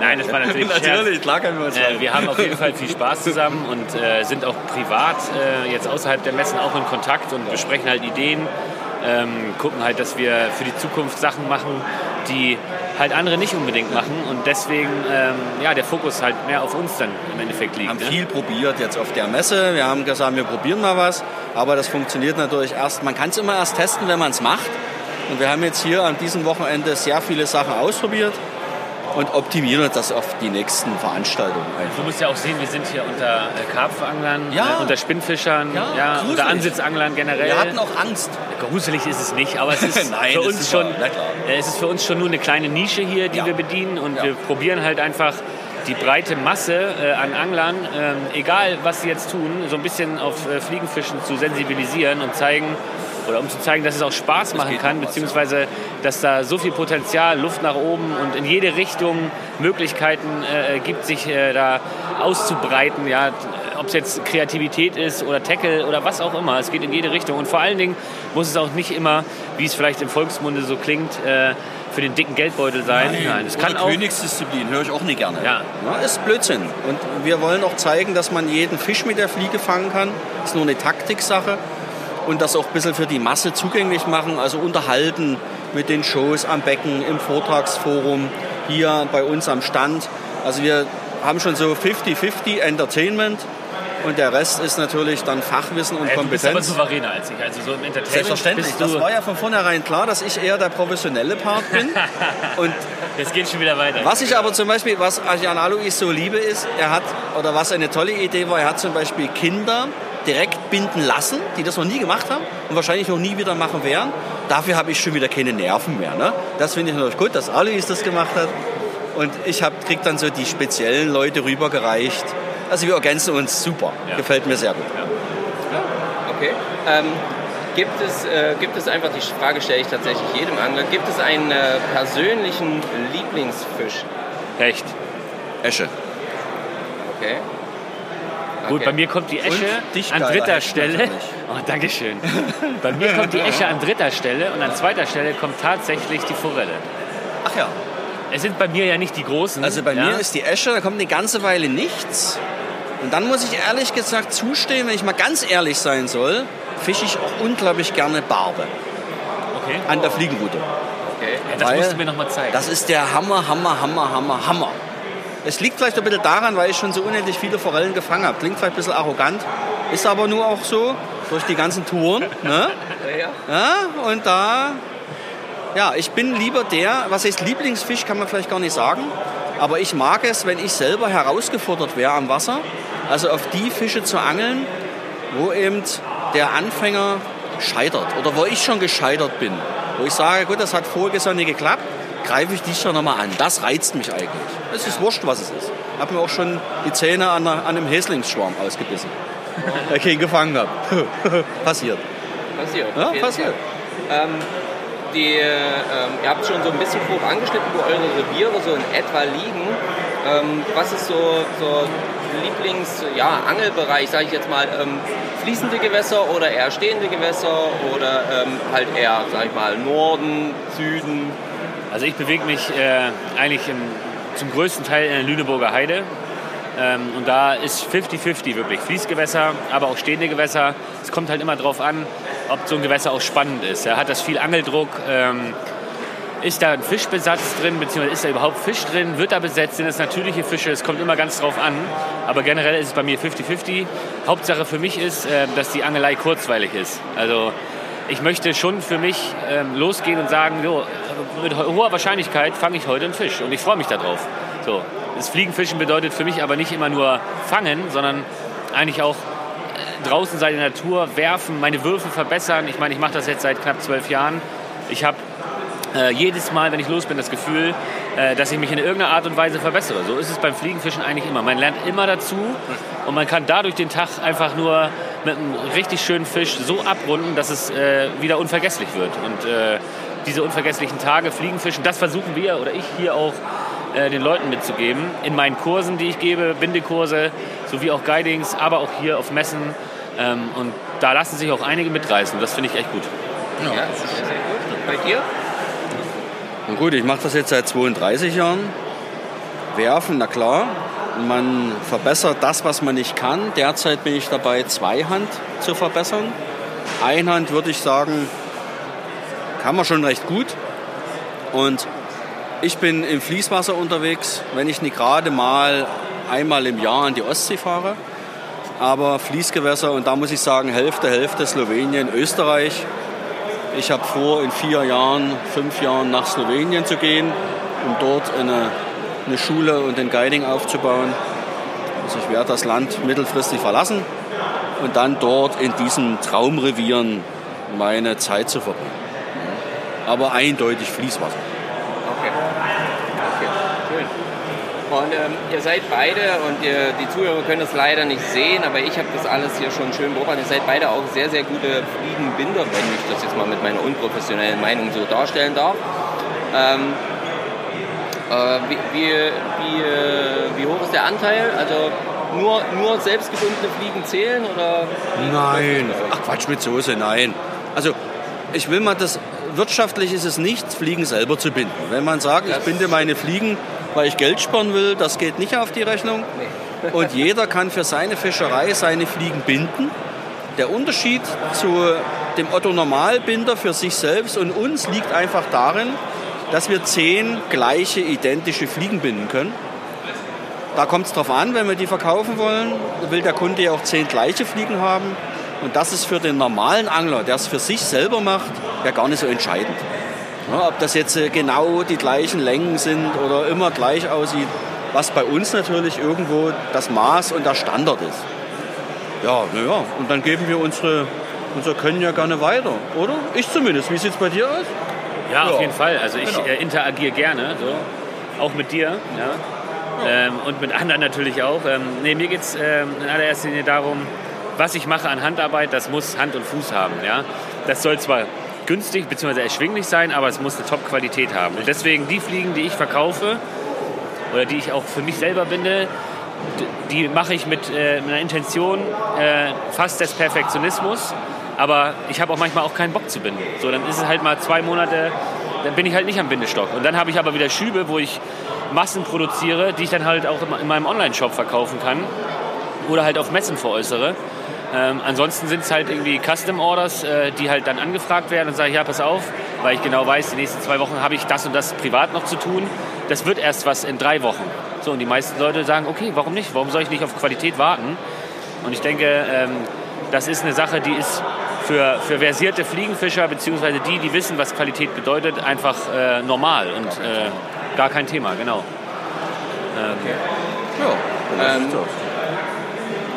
Nein, das war natürlich. Natürlich, klar können wir uns Äh, leiden. wir haben auf jeden Fall viel Spaß zusammen und äh, sind auch privat äh, jetzt außerhalb der Messen auch in Kontakt und besprechen halt Ideen, ähm, gucken halt, dass wir für die Zukunft Sachen machen, die halt andere nicht unbedingt machen und deswegen ähm, ja der Fokus halt mehr auf uns dann im Endeffekt liegt. haben ne? viel probiert jetzt auf der Messe. Wir haben gesagt, wir probieren mal was. Aber das funktioniert natürlich erst, man kann es immer erst testen, wenn man es macht. Und wir haben jetzt hier an diesem Wochenende sehr viele Sachen ausprobiert und optimieren das auf die nächsten Veranstaltungen Du einfach. musst ja auch sehen, wir sind hier unter äh, Karpfenanglern, Ja. äh, unter Spinnfischern, Ja, ja, unter Ansitzanglern generell. Wir hatten auch Angst. Gruselig ist es nicht, aber es ist Nein, für uns ist schon, äh, es ist für uns schon nur eine kleine Nische hier, die wir bedienen und wir probieren halt einfach die breite Masse äh, an Anglern, ähm, egal was sie jetzt tun, so ein bisschen auf äh, Fliegenfischen zu sensibilisieren und zeigen oder um zu zeigen, dass es auch Spaß machen kann, beziehungsweise dass da so viel Potenzial, Luft nach oben und in jede Richtung Möglichkeiten äh, gibt, sich äh, da auszubreiten. Ja, ob es jetzt Kreativität ist oder Tackle oder was auch immer. Es geht in jede Richtung. Und vor allen Dingen muss es auch nicht immer, wie es vielleicht im Volksmunde so klingt, äh, für den dicken Geldbeutel sein. Nein, es kann auch. Königsdisziplin höre ich auch nicht gerne. Ja. Ja, ist Blödsinn. Und wir wollen auch zeigen, dass man jeden Fisch mit der Fliege fangen kann. Ist nur eine Taktiksache. Und das auch ein bisschen für die Masse zugänglich machen. Also unterhalten mit den Shows am Becken, im Vortragsforum, hier bei uns am Stand. Also wir haben schon so 50-50 Entertainment. Und der Rest ist natürlich dann Fachwissen und Äh, du bist aber Kompetenz. souveräner als ich. Also so im Entertainment Selbstverständlich. Das war ja von vornherein klar, dass ich eher der professionelle Part bin. Und Jetzt geht schon wieder weiter. was ich aber zum Beispiel, was Jan Alois so liebe, ist, er hat, oder was eine tolle Idee war, er hat zum Beispiel Kinder direkt binden lassen, die das noch nie gemacht haben und wahrscheinlich noch nie wieder machen werden. Dafür habe ich schon wieder keine Nerven mehr. Ne? Das finde ich natürlich gut, dass Alois das gemacht hat. Und ich hab, krieg dann so die speziellen Leute rübergereicht. Also wir ergänzen uns super. Ja. Gefällt mir sehr gut. Okay. Ähm, Gibt es, äh, gibt es einfach, die Frage stelle ich tatsächlich jedem Angler, gibt es einen äh, persönlichen Lieblingsfisch? Echt. Esche. Okay. Gut, Okay. bei mir kommt die Esche an dritter Hecht Stelle. Oh, Dankeschön. bei mir kommt die Esche an dritter Stelle und an zweiter Stelle kommt tatsächlich die Forelle. Ach ja. Es sind bei mir ja nicht die großen. Also bei ja? mir ist die Esche, da kommt eine ganze Weile nichts. Und dann muss ich ehrlich gesagt zustehen, wenn ich mal ganz ehrlich sein soll, fische ich auch unglaublich gerne Barbe Okay. an der Fliegenroute. Okay. Ja, das Weil musst du mir noch mal zeigen. Das ist der Hammer, Hammer, Hammer, Hammer, Hammer. Es liegt vielleicht ein bisschen daran, weil ich schon so unendlich viele Forellen gefangen habe. Klingt vielleicht ein bisschen arrogant, ist aber nur auch so durch die ganzen Touren. Ne? Ja, und da, ja, ich bin lieber der, was heißt Lieblingsfisch, kann man vielleicht gar nicht sagen, aber ich mag es, wenn ich selber herausgefordert wäre am Wasser, also auf die Fische zu angeln, wo eben der Anfänger scheitert oder wo ich schon gescheitert bin. Wo ich sage, gut, das hat voriges Jahr nicht geklappt, greife ich dich doch nochmal an. Das reizt mich eigentlich. Es ist wurscht, was es ist. Ich habe mir auch schon die Zähne an, einer, an einem Häslingsschwarm ausgebissen, weil ich ihn gefangen habe. Passiert. passiert. Ja, passiert. Ähm, die, ähm, ihr habt schon so ein bisschen grob angeschnitten, wo eure Reviere so in etwa liegen. Ähm, was ist so, so Lieblings-, ja, sage ich jetzt mal, ähm, fließende Gewässer oder eher stehende Gewässer oder ähm, halt eher, sag ich mal, Norden, Süden? Also ich bewege mich äh, eigentlich im, zum größten Teil in der Lüneburger Heide. Ähm, und da ist 50-50 wirklich. Fließgewässer, aber auch stehende Gewässer. Es kommt halt immer drauf an, ob so ein Gewässer auch spannend ist. Ja, hat das viel Angeldruck? Ähm, ist da ein Fischbesatz drin, beziehungsweise ist da überhaupt Fisch drin? Wird da besetzt? Sind es natürliche Fische? Es kommt immer ganz drauf an. Aber generell ist es bei mir 50-50. Hauptsache für mich ist, äh, dass die Angelei kurzweilig ist. Also ich möchte schon für mich ähm, losgehen und sagen, so, mit ho- hoher Wahrscheinlichkeit fange ich heute einen Fisch und ich freue mich darauf. So, das Fliegenfischen bedeutet für mich aber nicht immer nur fangen, sondern eigentlich auch draußen sein in der Natur, werfen, meine Würfe verbessern. Ich meine, ich mache das jetzt seit knapp zwölf Jahren. Ich habe äh, jedes Mal, wenn ich los bin, das Gefühl, äh, dass ich mich in irgendeiner Art und Weise verbessere. So ist es beim Fliegenfischen eigentlich immer. Man lernt immer dazu und man kann dadurch den Tag einfach nur mit einem richtig schönen Fisch so abrunden, dass es äh, wieder unvergesslich wird. Und äh, diese unvergesslichen Tage Fliegenfischen, das versuchen wir oder ich hier auch äh, den Leuten mitzugeben. In meinen Kursen, die ich gebe, Bindekurse, sowie auch Guidings, aber auch hier auf Messen. Ähm, und da lassen sich auch einige mitreißen. Das finde ich echt gut. Ja, sehr, sehr gut. Bei dir? Und gut, ich mache das jetzt seit 32 Jahren. Werfen, na klar. Man verbessert das, was man nicht kann. Derzeit bin ich dabei, Zweihand zu verbessern. Einhand würde ich sagen, kann man schon recht gut. Und ich bin im Fließwasser unterwegs, wenn ich nicht gerade mal einmal im Jahr an die Ostsee fahre. Aber Fließgewässer, und da muss ich sagen, Hälfte, Hälfte Slowenien, Österreich. Ich habe vor, in vier Jahren, fünf Jahren nach Slowenien zu gehen, um dort eine, eine Schule und ein Guiding aufzubauen. Also ich werde das Land mittelfristig verlassen und dann dort in diesen Traumrevieren meine Zeit zu verbringen. Aber eindeutig Fließwasser. Okay. Okay, schön. Und ähm, ihr seid beide, und ihr, die Zuhörer können das leider nicht sehen, aber ich habe das alles hier schon schön beobachtet. Ihr seid beide auch sehr, sehr gute Fliegenbinder, wenn ich das jetzt mal mit meiner unprofessionellen Meinung so darstellen darf. Ähm, äh, wie, wie, wie, äh, wie hoch ist der Anteil? Also nur, nur selbstgebundene Fliegen zählen oder? Nein. Ach Quatsch mit Soße, nein. Also ich will mal das, wirtschaftlich ist es nicht, Fliegen selber zu binden. Wenn man sagt, ich binde meine Fliegen, weil ich Geld sparen will, das geht nicht auf die Rechnung. Und jeder kann für seine Fischerei seine Fliegen binden. Der Unterschied zu dem Otto Normalbinder für sich selbst und uns liegt einfach darin, dass wir zehn gleiche, identische Fliegen binden können. Da kommt es darauf an, wenn wir die verkaufen wollen, will der Kunde ja auch zehn gleiche Fliegen haben. Und das ist für den normalen Angler, der es für sich selber macht, ja gar nicht so entscheidend. Ja, ob das jetzt äh, genau die gleichen Längen sind oder immer gleich aussieht, was bei uns natürlich irgendwo das Maß und der Standard ist. Ja, naja, und dann geben wir unsere, unser Können ja gerne weiter, oder? Ich zumindest. Wie sieht es bei dir aus? Ja, auf Ja. jeden Fall. Also ich Genau. äh, interagiere gerne, so. auch mit dir. Ja. Ähm, und mit anderen natürlich auch. Ähm, nee, mir geht es ähm, in allererster Linie darum, was ich mache an Handarbeit, das muss Hand und Fuß haben. Ja? das soll zwar günstig bzw. erschwinglich sein, aber es muss eine Top-Qualität haben. Und deswegen die Fliegen, die ich verkaufe oder die ich auch für mich selber binde, die mache ich mit, äh, mit einer Intention äh, fast des Perfektionismus. Aber ich habe auch manchmal auch keinen Bock zu binden. So, dann ist es halt mal zwei Monate, dann bin ich halt nicht am Bindestock. Und dann habe ich aber wieder Schübe, wo ich Massen produziere, die ich dann halt auch in meinem Online-Shop verkaufen kann oder halt auf Messen veräußere. Ähm, ansonsten sind es halt irgendwie Custom Orders, äh, die halt dann angefragt werden und sage ich, ja, pass auf, weil ich genau weiß, die nächsten zwei Wochen habe ich das und das privat noch zu tun. Das wird erst was in drei Wochen. So, und die meisten Leute sagen, okay, warum nicht? Warum soll ich nicht auf Qualität warten? Und ich denke, ähm, das ist eine Sache, die ist für, für versierte Fliegenfischer, beziehungsweise die, die wissen, was Qualität bedeutet, einfach äh, normal und äh, gar kein Thema, genau. Ähm, Ja, ähm,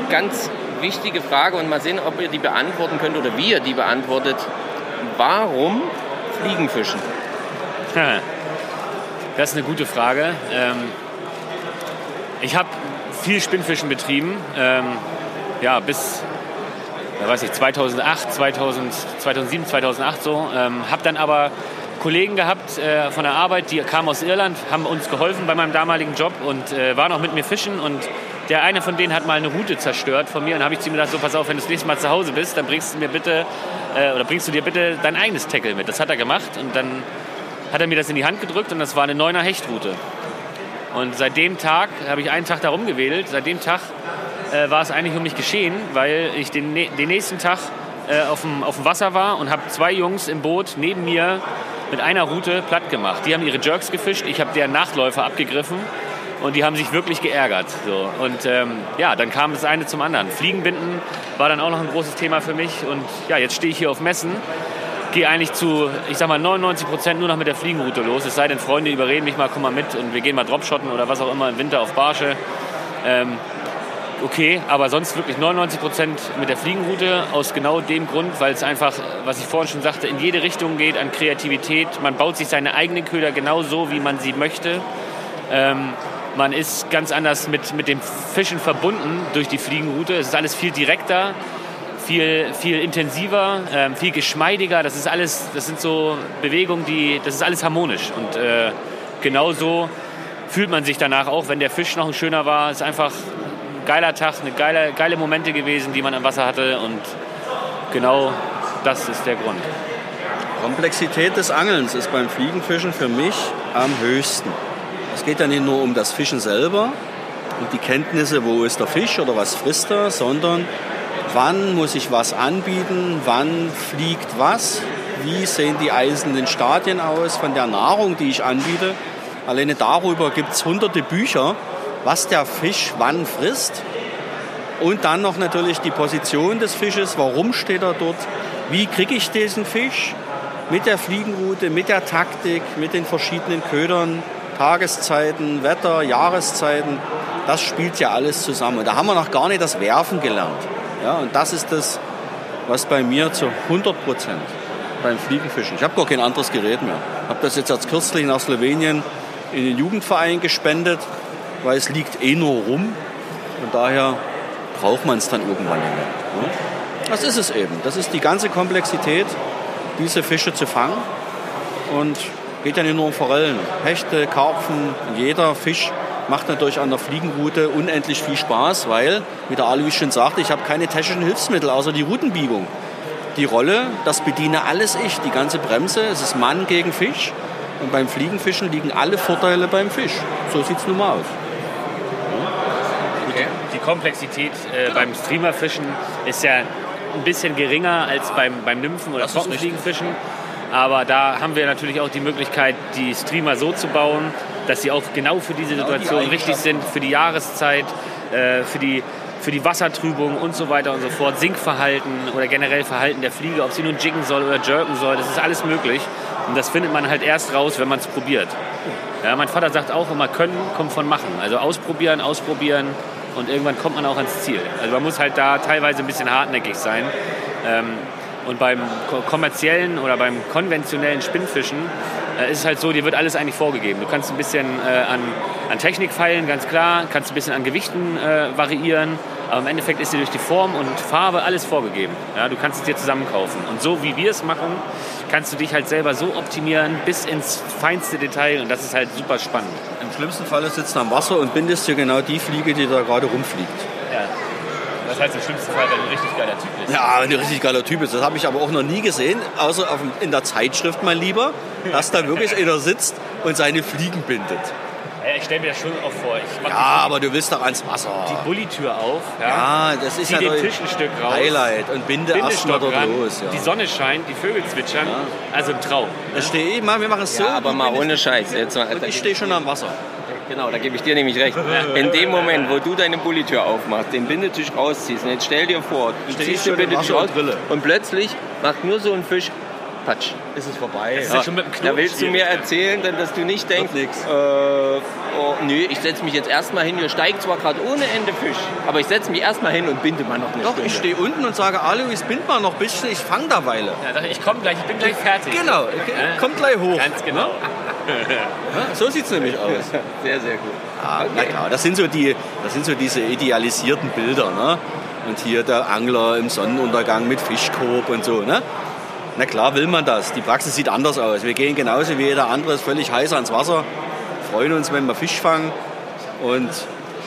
ganz wichtige Frage und mal sehen, ob ihr die beantworten könnt oder wie ihr die beantwortet. Warum Fliegenfischen? Das ist eine gute Frage. Ähm, ich habe viel Spinnfischen betrieben, ähm, ja, bis weiß ich, 2008, 2000, 2007, 2008 so. Ähm, habe dann aber Kollegen gehabt äh, von der Arbeit, die kamen aus Irland, haben uns geholfen bei meinem damaligen Job und äh, waren auch mit mir fischen. Und der eine von denen hat mal eine Route zerstört von mir. Und habe ich zu ihm gesagt, so pass auf, wenn du das nächste Mal zu Hause bist, dann bringst du mir bitte äh, oder bringst du dir bitte dein eigenes Tackle mit. Das hat er gemacht und dann hat er mir das in die Hand gedrückt und das war eine neuner Hechtroute. Und seit dem Tag habe ich einen Tag da rumgewedelt. Seit dem Tag äh, war es eigentlich um mich geschehen, weil ich den, den nächsten Tag äh, auf, dem, auf dem Wasser war und habe zwei Jungs im Boot neben mir mit einer Route platt gemacht. Die haben ihre Jerks gefischt, ich habe deren Nachläufer abgegriffen und die haben sich wirklich geärgert. So. Und ähm, ja, dann kam das eine zum anderen. Fliegenbinden war dann auch noch ein großes Thema für mich und ja, jetzt stehe ich hier auf Messen gehe eigentlich zu, ich sag mal, 99 Prozent nur noch mit der Fliegenroute los. Es sei denn, Freunde überreden mich mal, komm mal mit und wir gehen mal Dropshotten oder was auch immer im Winter auf Barsche. Ähm, okay, aber sonst wirklich 99 Prozent mit der Fliegenroute aus genau dem Grund, weil es einfach, was ich vorhin schon sagte, in jede Richtung geht an Kreativität. Man baut sich seine eigenen Köder genau so, wie man sie möchte. Ähm, man ist ganz anders mit, mit dem Fischen verbunden durch die Fliegenroute. Es ist alles viel direkter, viel, viel intensiver, ähm, viel geschmeidiger. Das ist alles, das sind so Bewegungen, die, das ist alles harmonisch. Und äh, genauso fühlt man sich danach auch, wenn der Fisch noch ein schöner war. Es ist einfach ein geiler Tag, eine geile, geile Momente gewesen, die man am Wasser hatte. Und genau das ist der Grund. Komplexität des Angelns ist beim Fliegenfischen für mich am höchsten. Es geht ja nicht nur um das Fischen selber und die Kenntnisse, wo ist der Fisch oder was frisst er, sondern wann muss ich was anbieten, wann fliegt was, wie sehen die einzelnen Stadien aus von der Nahrung, die ich anbiete. Alleine darüber gibt es hunderte Bücher, was der Fisch wann frisst. Und dann noch natürlich die Position des Fisches, warum steht er dort, wie kriege ich diesen Fisch mit der Fliegenroute, mit der Taktik, mit den verschiedenen Ködern, Tageszeiten, Wetter, Jahreszeiten, das spielt ja alles zusammen. Und da haben wir noch gar nicht das Werfen gelernt. Ja, und das ist das, was bei mir zu 100 Prozent beim Fliegenfischen. Ich habe gar kein anderes Gerät mehr. Ich habe das jetzt als kürzlich nach Slowenien in den Jugendverein gespendet, weil es liegt eh nur rum. Von daher braucht man es dann irgendwann nicht mehr. Das ist es eben. Das ist die ganze Komplexität, diese Fische zu fangen. Und geht ja nicht nur um Forellen. Hechte, Karpfen, jeder Fisch macht natürlich an der Fliegenroute unendlich viel Spaß, weil, wie der Alois schon sagte, ich habe keine technischen Hilfsmittel außer die Routenbiegung. Die Rolle, das bediene alles ich, die ganze Bremse, es ist Mann gegen Fisch. Und beim Fliegenfischen liegen alle Vorteile beim Fisch. So sieht es nun mal aus. Okay. Die Komplexität äh, beim Streamerfischen ist ja ein bisschen geringer als beim, beim Nymphen- oder Trockenfliegenfischen. Aber da haben wir natürlich auch die Möglichkeit, die Streamer so zu bauen, dass sie auch genau für diese Situation richtig sind, für die Jahreszeit, äh, für die für die Wassertrübung und so weiter und so fort, Sinkverhalten oder generell Verhalten der Fliege, ob sie nun jiggen soll oder jerken soll, das ist alles möglich. Und das findet man halt erst raus, wenn man es probiert. Ja, mein Vater sagt auch immer, können kommt von machen. Also ausprobieren, ausprobieren und irgendwann kommt man auch ans Ziel. Also man muss halt da teilweise ein bisschen hartnäckig sein. Ähm, und beim kommerziellen oder beim konventionellen Spinnfischen äh, ist es halt so, dir wird alles eigentlich vorgegeben. Du kannst ein bisschen äh, an, an Technik feilen, ganz klar, kannst ein bisschen an Gewichten äh, variieren, Aber im Endeffekt ist dir durch die Form und Farbe alles vorgegeben. Ja, du kannst es dir zusammen kaufen. Und so wie wir es machen, kannst du dich halt selber so optimieren bis ins feinste Detail und das ist halt super spannend. Im schlimmsten Fall sitzt du am Wasser und bindest dir genau die Fliege, die da gerade rumfliegt. Ja. Das heißt im schlimmsten Fall, wenn du ein richtig geiler Typ bist. Ja, wenn du ein richtig geiler Typ bist. Das habe ich aber auch noch nie gesehen, außer auf, in der Zeitschrift mal lieber, dass da wirklich einer sitzt und seine Fliegen bindet. Ja, ich stelle mir das schon auch vor. Ja, aber du willst doch ans Wasser. die, die Bullitür auf. Ja, Ja, das ist ja den Tisch ein Stück raus. Highlight und binde erstmal dort ran, los. Ja. Die Sonne scheint, die Vögel zwitschern. Also ein Traum. Da stehe ich mal, wir machen es so. Ja, aber mal ohne Scheiß. Jetzt mal, Und ich stehe schon am Wasser. Genau, da gebe ich dir nämlich recht. In dem Moment, wo du deine Bullitür aufmachst, den Bindetisch rausziehst, und jetzt stell dir vor, du Steh ziehst den Bindetisch raus und und plötzlich macht nur so ein Fisch Patsch, ist es vorbei. Ist ja schon mit dem Knoten da willst du mir erzählen, dann, dass du nicht denkst, äh, oh, nö, ich setze mich jetzt erstmal hin, hier steigt zwar gerade ohne Ende Fisch, aber ich setze mich erstmal hin und binde mal noch eine Doch, Stunde. ich stehe unten und sage, Alois, bind mal noch ein bisschen, ich fange da Weile. Ja, ich, komme gleich, ich bin gleich fertig. Genau, kommt gleich hoch. Ganz genau. Ja, so sieht es nämlich aus. Sehr, sehr gut. Ja, na klar, das sind, so die, das sind so diese idealisierten Bilder. Ne? Und hier der Angler im Sonnenuntergang mit Fischkorb und so. Ne? Na klar will man das. Die Praxis sieht anders aus. Wir gehen genauso wie jeder andere völlig heiß ans Wasser, freuen uns, wenn wir Fisch fangen und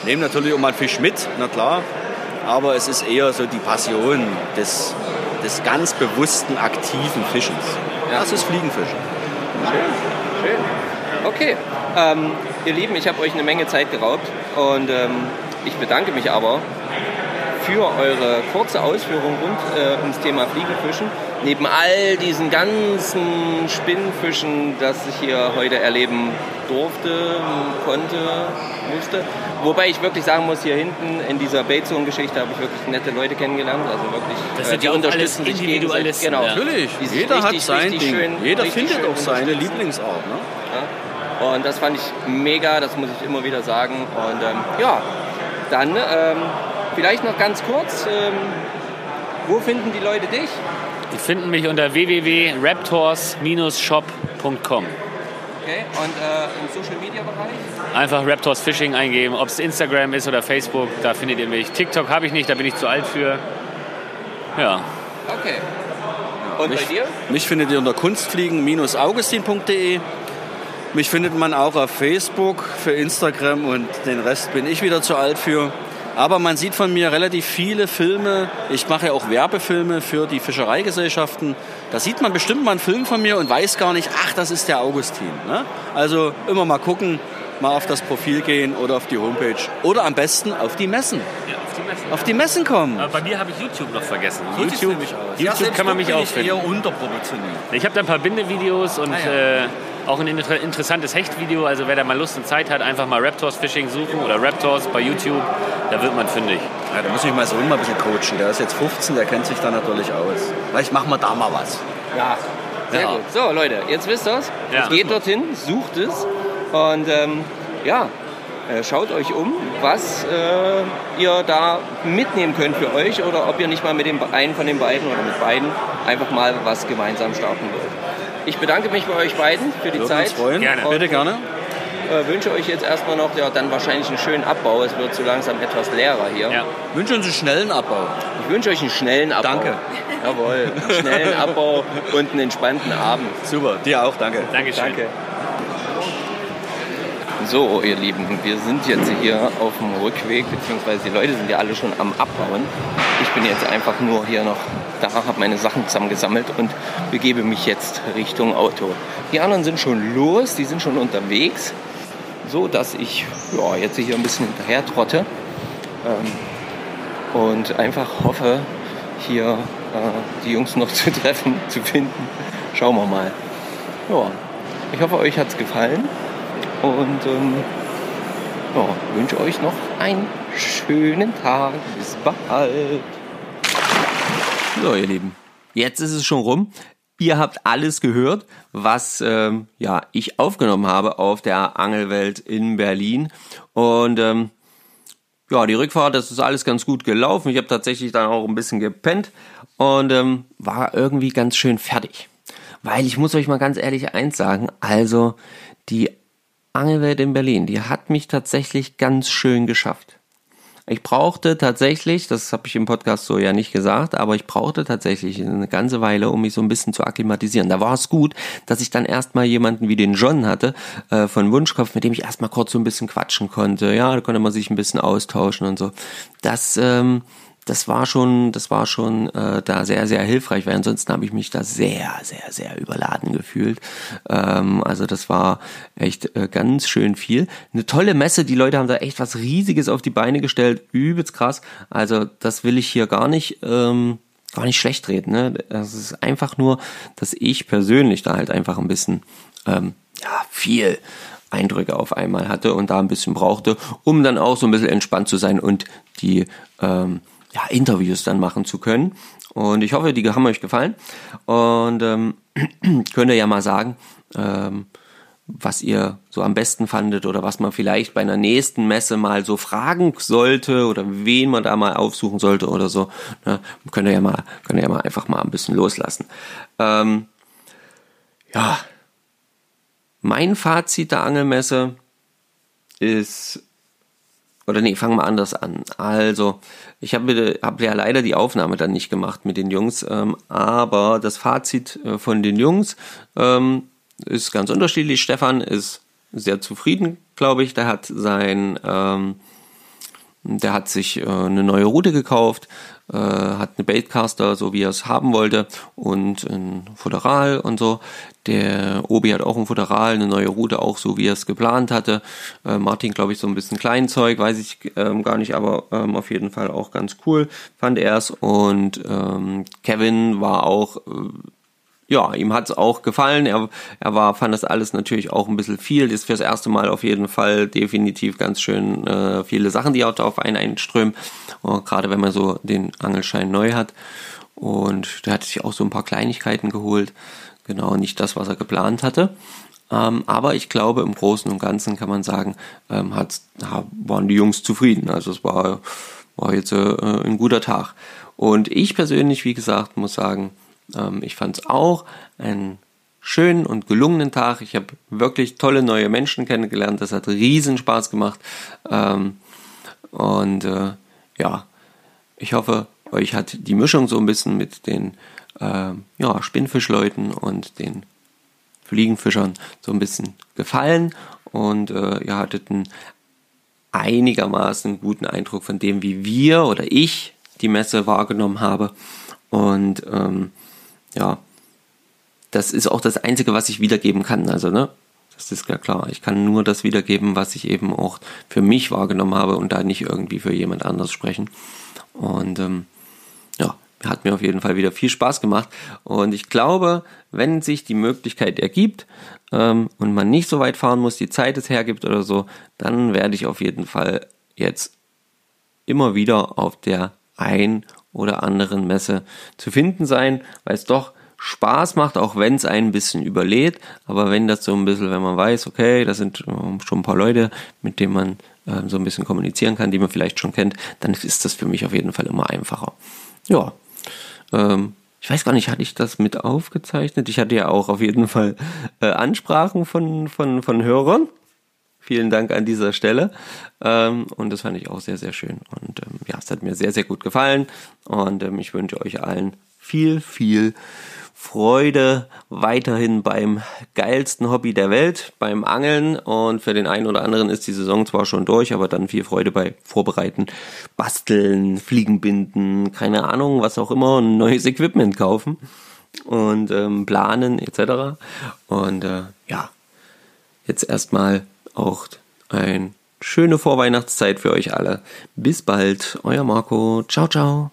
nehmen natürlich auch mal einen Fisch mit, na klar. Aber es ist eher so die Passion des, des ganz bewussten, aktiven Fischens. Das ist Fliegenfischen. Schön. Okay. Ähm, ihr Lieben, ich habe euch eine Menge Zeit geraubt und ähm, ich bedanke mich aber für eure kurze Ausführung rund äh, ums Thema Fliegenfischen. Neben all diesen ganzen Spinnfischen, das ich hier heute erleben durfte, konnte, musste. Wobei ich wirklich sagen muss, hier hinten in dieser Baitzone-Geschichte habe ich wirklich nette Leute kennengelernt. Also wirklich, Das äh, sind die ja unterstützen alles sich gegenseitig. Individualisten, Genau. ja. Natürlich, jeder hat richtig, sein richtig Ding. schön- jeder findet auch seine. Lieblingsart. Ne? Ja. Und das fand ich mega, das muss ich immer wieder sagen. Und ähm, ja, dann ähm, vielleicht noch ganz kurz, ähm, wo finden die Leute dich? Die finden mich unter www.raptors-shop.com. Okay, und äh, im Social Media Bereich? Einfach Raptors Fishing eingeben, ob es Instagram ist oder Facebook, da findet ihr mich. TikTok habe ich nicht, da bin ich zu alt für. Ja. Okay. Und bei mich, dir? mich findet ihr unter kunstfliegen-augustin.de. Mich findet man auch auf Facebook, für Instagram und den Rest bin ich wieder zu alt für. Aber man sieht von mir relativ viele Filme. Ich mache ja auch Werbefilme für die Fischereigesellschaften. Da sieht man bestimmt mal einen Film von mir und weiß gar nicht, ach, das ist der Augustin. Ne? Also immer mal gucken, mal auf das Profil gehen oder auf die Homepage. Oder am besten auf die Messen. ja auf die Messen. Auf die Messen kommen. Aber bei mir habe ich YouTube noch vergessen. YouTube, aus. YouTube kann man mich auch Ich finden. eher unterproportioniert. Ich habe da ein paar Bindevideos und Ah, ja. äh, auch ein inter interessantes Hechtvideo. Also wer da mal Lust und Zeit hat, einfach mal Raptors Fishing suchen oder Raptors bei YouTube. Da wird man fündig. Ja, da muss ich meinen Sohn mal ein bisschen coachen. Der ist jetzt 15, der kennt sich da natürlich aus. Vielleicht machen wir da mal was. Ja. Sehr Ja. gut. So, Leute, jetzt wisst ihr es. Ja. Geht dorthin, sucht es und ähm, ja, äh, schaut euch um, was äh, ihr da mitnehmen könnt für euch oder ob ihr nicht mal mit dem einen von den beiden oder mit beiden einfach mal was gemeinsam starten wollt. Ich bedanke mich bei euch beiden für die Würden Zeit. uns freuen. Gerne. Und, Bitte gerne. Äh, wünsche euch jetzt erstmal noch ja, dann wahrscheinlich einen schönen Abbau. Es wird so langsam etwas leerer hier. Ja. Wünsche uns einen schnellen Abbau. Ich wünsche euch einen schnellen Abbau. Danke. Jawohl, einen schnellen Abbau und einen entspannten Abend. Super, dir auch, danke. Dankeschön. Danke. So, ihr Lieben, wir sind jetzt hier auf dem Rückweg, beziehungsweise die Leute sind ja alle schon am Abbauen. Ich bin jetzt einfach nur hier noch da, habe meine Sachen zusammengesammelt und begebe mich jetzt Richtung Auto. Die anderen sind schon los, die sind schon unterwegs, so dass ich ja, jetzt hier ein bisschen hinterher trotte ähm, und einfach hoffe, hier äh, die Jungs noch zu treffen, zu finden. Schauen wir mal. Ja, ich hoffe, euch hat es gefallen und ähm, ja, wünsche euch noch einen schönen Tag. Bis bald. So, ihr Lieben, jetzt ist es schon rum. Ihr habt alles gehört, was ähm, ja, ich aufgenommen habe auf der Angelwelt in Berlin. Und ähm, ja, die Rückfahrt, das ist alles ganz gut gelaufen. Ich habe tatsächlich dann auch ein bisschen gepennt und ähm, war irgendwie ganz schön fertig. Weil ich muss euch mal ganz ehrlich eins sagen, also die Angelwelt in Berlin, die hat mich tatsächlich ganz schön geschafft. Ich brauchte tatsächlich, das habe ich im Podcast so ja nicht gesagt, aber ich brauchte tatsächlich eine ganze Weile, um mich so ein bisschen zu akklimatisieren. Da war es gut, dass ich dann erstmal jemanden wie den John hatte äh, von Wunschkopf, mit dem ich erstmal kurz so ein bisschen quatschen konnte. Ja, da konnte man sich ein bisschen austauschen und so. Das ähm, das war schon, das war schon äh, da sehr, sehr hilfreich, weil ansonsten habe ich mich da sehr, sehr, sehr überladen gefühlt. Ähm, also das war echt äh, ganz schön viel. Eine tolle Messe, die Leute haben da echt was Riesiges auf die Beine gestellt, übelst krass. Also das will ich hier gar nicht. Ähm, gar nicht schlecht reden. Ne? Es ist einfach nur, dass ich persönlich da halt einfach ein bisschen ähm, ja, viel Eindrücke auf einmal hatte und da ein bisschen brauchte, um dann auch so ein bisschen entspannt zu sein und die ähm, ja, Interviews dann machen zu können. Und ich hoffe, die haben euch gefallen. Und ähm, könnt ihr ja mal sagen, ähm, was ihr so am besten fandet oder was man vielleicht bei einer nächsten Messe mal so fragen sollte oder wen man da mal aufsuchen sollte oder so. Ne? Könnt ihr ja mal, könnt ihr ja mal einfach mal ein bisschen loslassen. Ähm, ja, mein Fazit der Angelmesse ist oder nee, fangen wir anders an. Also, ich habe hab ja leider die Aufnahme dann nicht gemacht mit den Jungs, ähm, aber das Fazit äh, von den Jungs ähm, ist ganz unterschiedlich. Stefan ist sehr zufrieden, glaube ich. Der hat sein, ähm, der hat sich äh, eine neue Route gekauft, äh, hat eine Baitcaster, so wie er es haben wollte, und ein Futteral und so. Der Obi hat auch ein Futteral, eine neue Route, auch so wie er es geplant hatte. Äh, Martin, glaube ich, so ein bisschen Kleinzeug, weiß ich ähm, gar nicht, aber ähm, auf jeden Fall auch ganz cool, fand er es. Und ähm, Kevin war auch äh, ja, ihm hat's auch gefallen. Er, er war, fand das alles natürlich auch ein bisschen viel. Das ist fürs erste Mal auf jeden Fall definitiv ganz schön äh, viele Sachen, die auch auf einen einströmen. Und gerade wenn man so den Angelschein neu hat. Und der hat sich auch so ein paar Kleinigkeiten geholt. Genau, nicht das, was er geplant hatte. Ähm, aber ich glaube, im Großen und Ganzen kann man sagen, ähm, hat, waren die Jungs zufrieden. Also es war, war jetzt äh, ein guter Tag. Und ich persönlich, wie gesagt, muss sagen, ähm, ich fand es auch einen schönen und gelungenen Tag. Ich habe wirklich tolle neue Menschen kennengelernt. Das hat riesen Spaß gemacht. Ähm, und äh, ja, ich hoffe, euch hat die Mischung so ein bisschen mit den äh, ja, Spinnfischleuten und den Fliegenfischern so ein bisschen gefallen und äh, ihr hattet einen einigermaßen guten Eindruck von dem, wie wir oder ich die Messe wahrgenommen habe. Und ähm, ja, das ist auch das Einzige, was ich wiedergeben kann. Also, ne, das ist ja klar. Ich kann nur das wiedergeben, was ich eben auch für mich wahrgenommen habe und da nicht irgendwie für jemand anders sprechen. Und ähm, ja, hat mir auf jeden Fall wieder viel Spaß gemacht. Und ich glaube, wenn sich die Möglichkeit ergibt ähm, und man nicht so weit fahren muss, die Zeit es hergibt oder so, dann werde ich auf jeden Fall jetzt immer wieder auf der ein oder anderen Messe zu finden sein, weil es doch Spaß macht, auch wenn es ein bisschen überlädt. Aber wenn das so ein bisschen, wenn man weiß, okay, das sind ähm, schon ein paar Leute, mit denen man äh, so ein bisschen kommunizieren kann, die man vielleicht schon kennt, dann ist das für mich auf jeden Fall immer einfacher. Ja, ähm, ich weiß gar nicht, hatte ich das mit aufgezeichnet? Ich hatte ja auch auf jeden Fall äh, Ansprachen von, von, von Hörern. Vielen Dank an dieser Stelle. Ähm, und das fand ich auch sehr, sehr schön. Und ähm, ja, es hat mir sehr, sehr gut gefallen. Und ähm, ich wünsche euch allen viel, viel Freude weiterhin beim geilsten Hobby der Welt, beim Angeln. Und für den einen oder anderen ist die Saison zwar schon durch, aber dann viel Freude bei Vorbereiten, Basteln, Fliegenbinden, keine Ahnung, was auch immer, neues Equipment kaufen und ähm, planen etc. Und äh, ja, jetzt erstmal auch eine schöne Vorweihnachtszeit für euch alle. Bis bald, euer Marco. Ciao, ciao.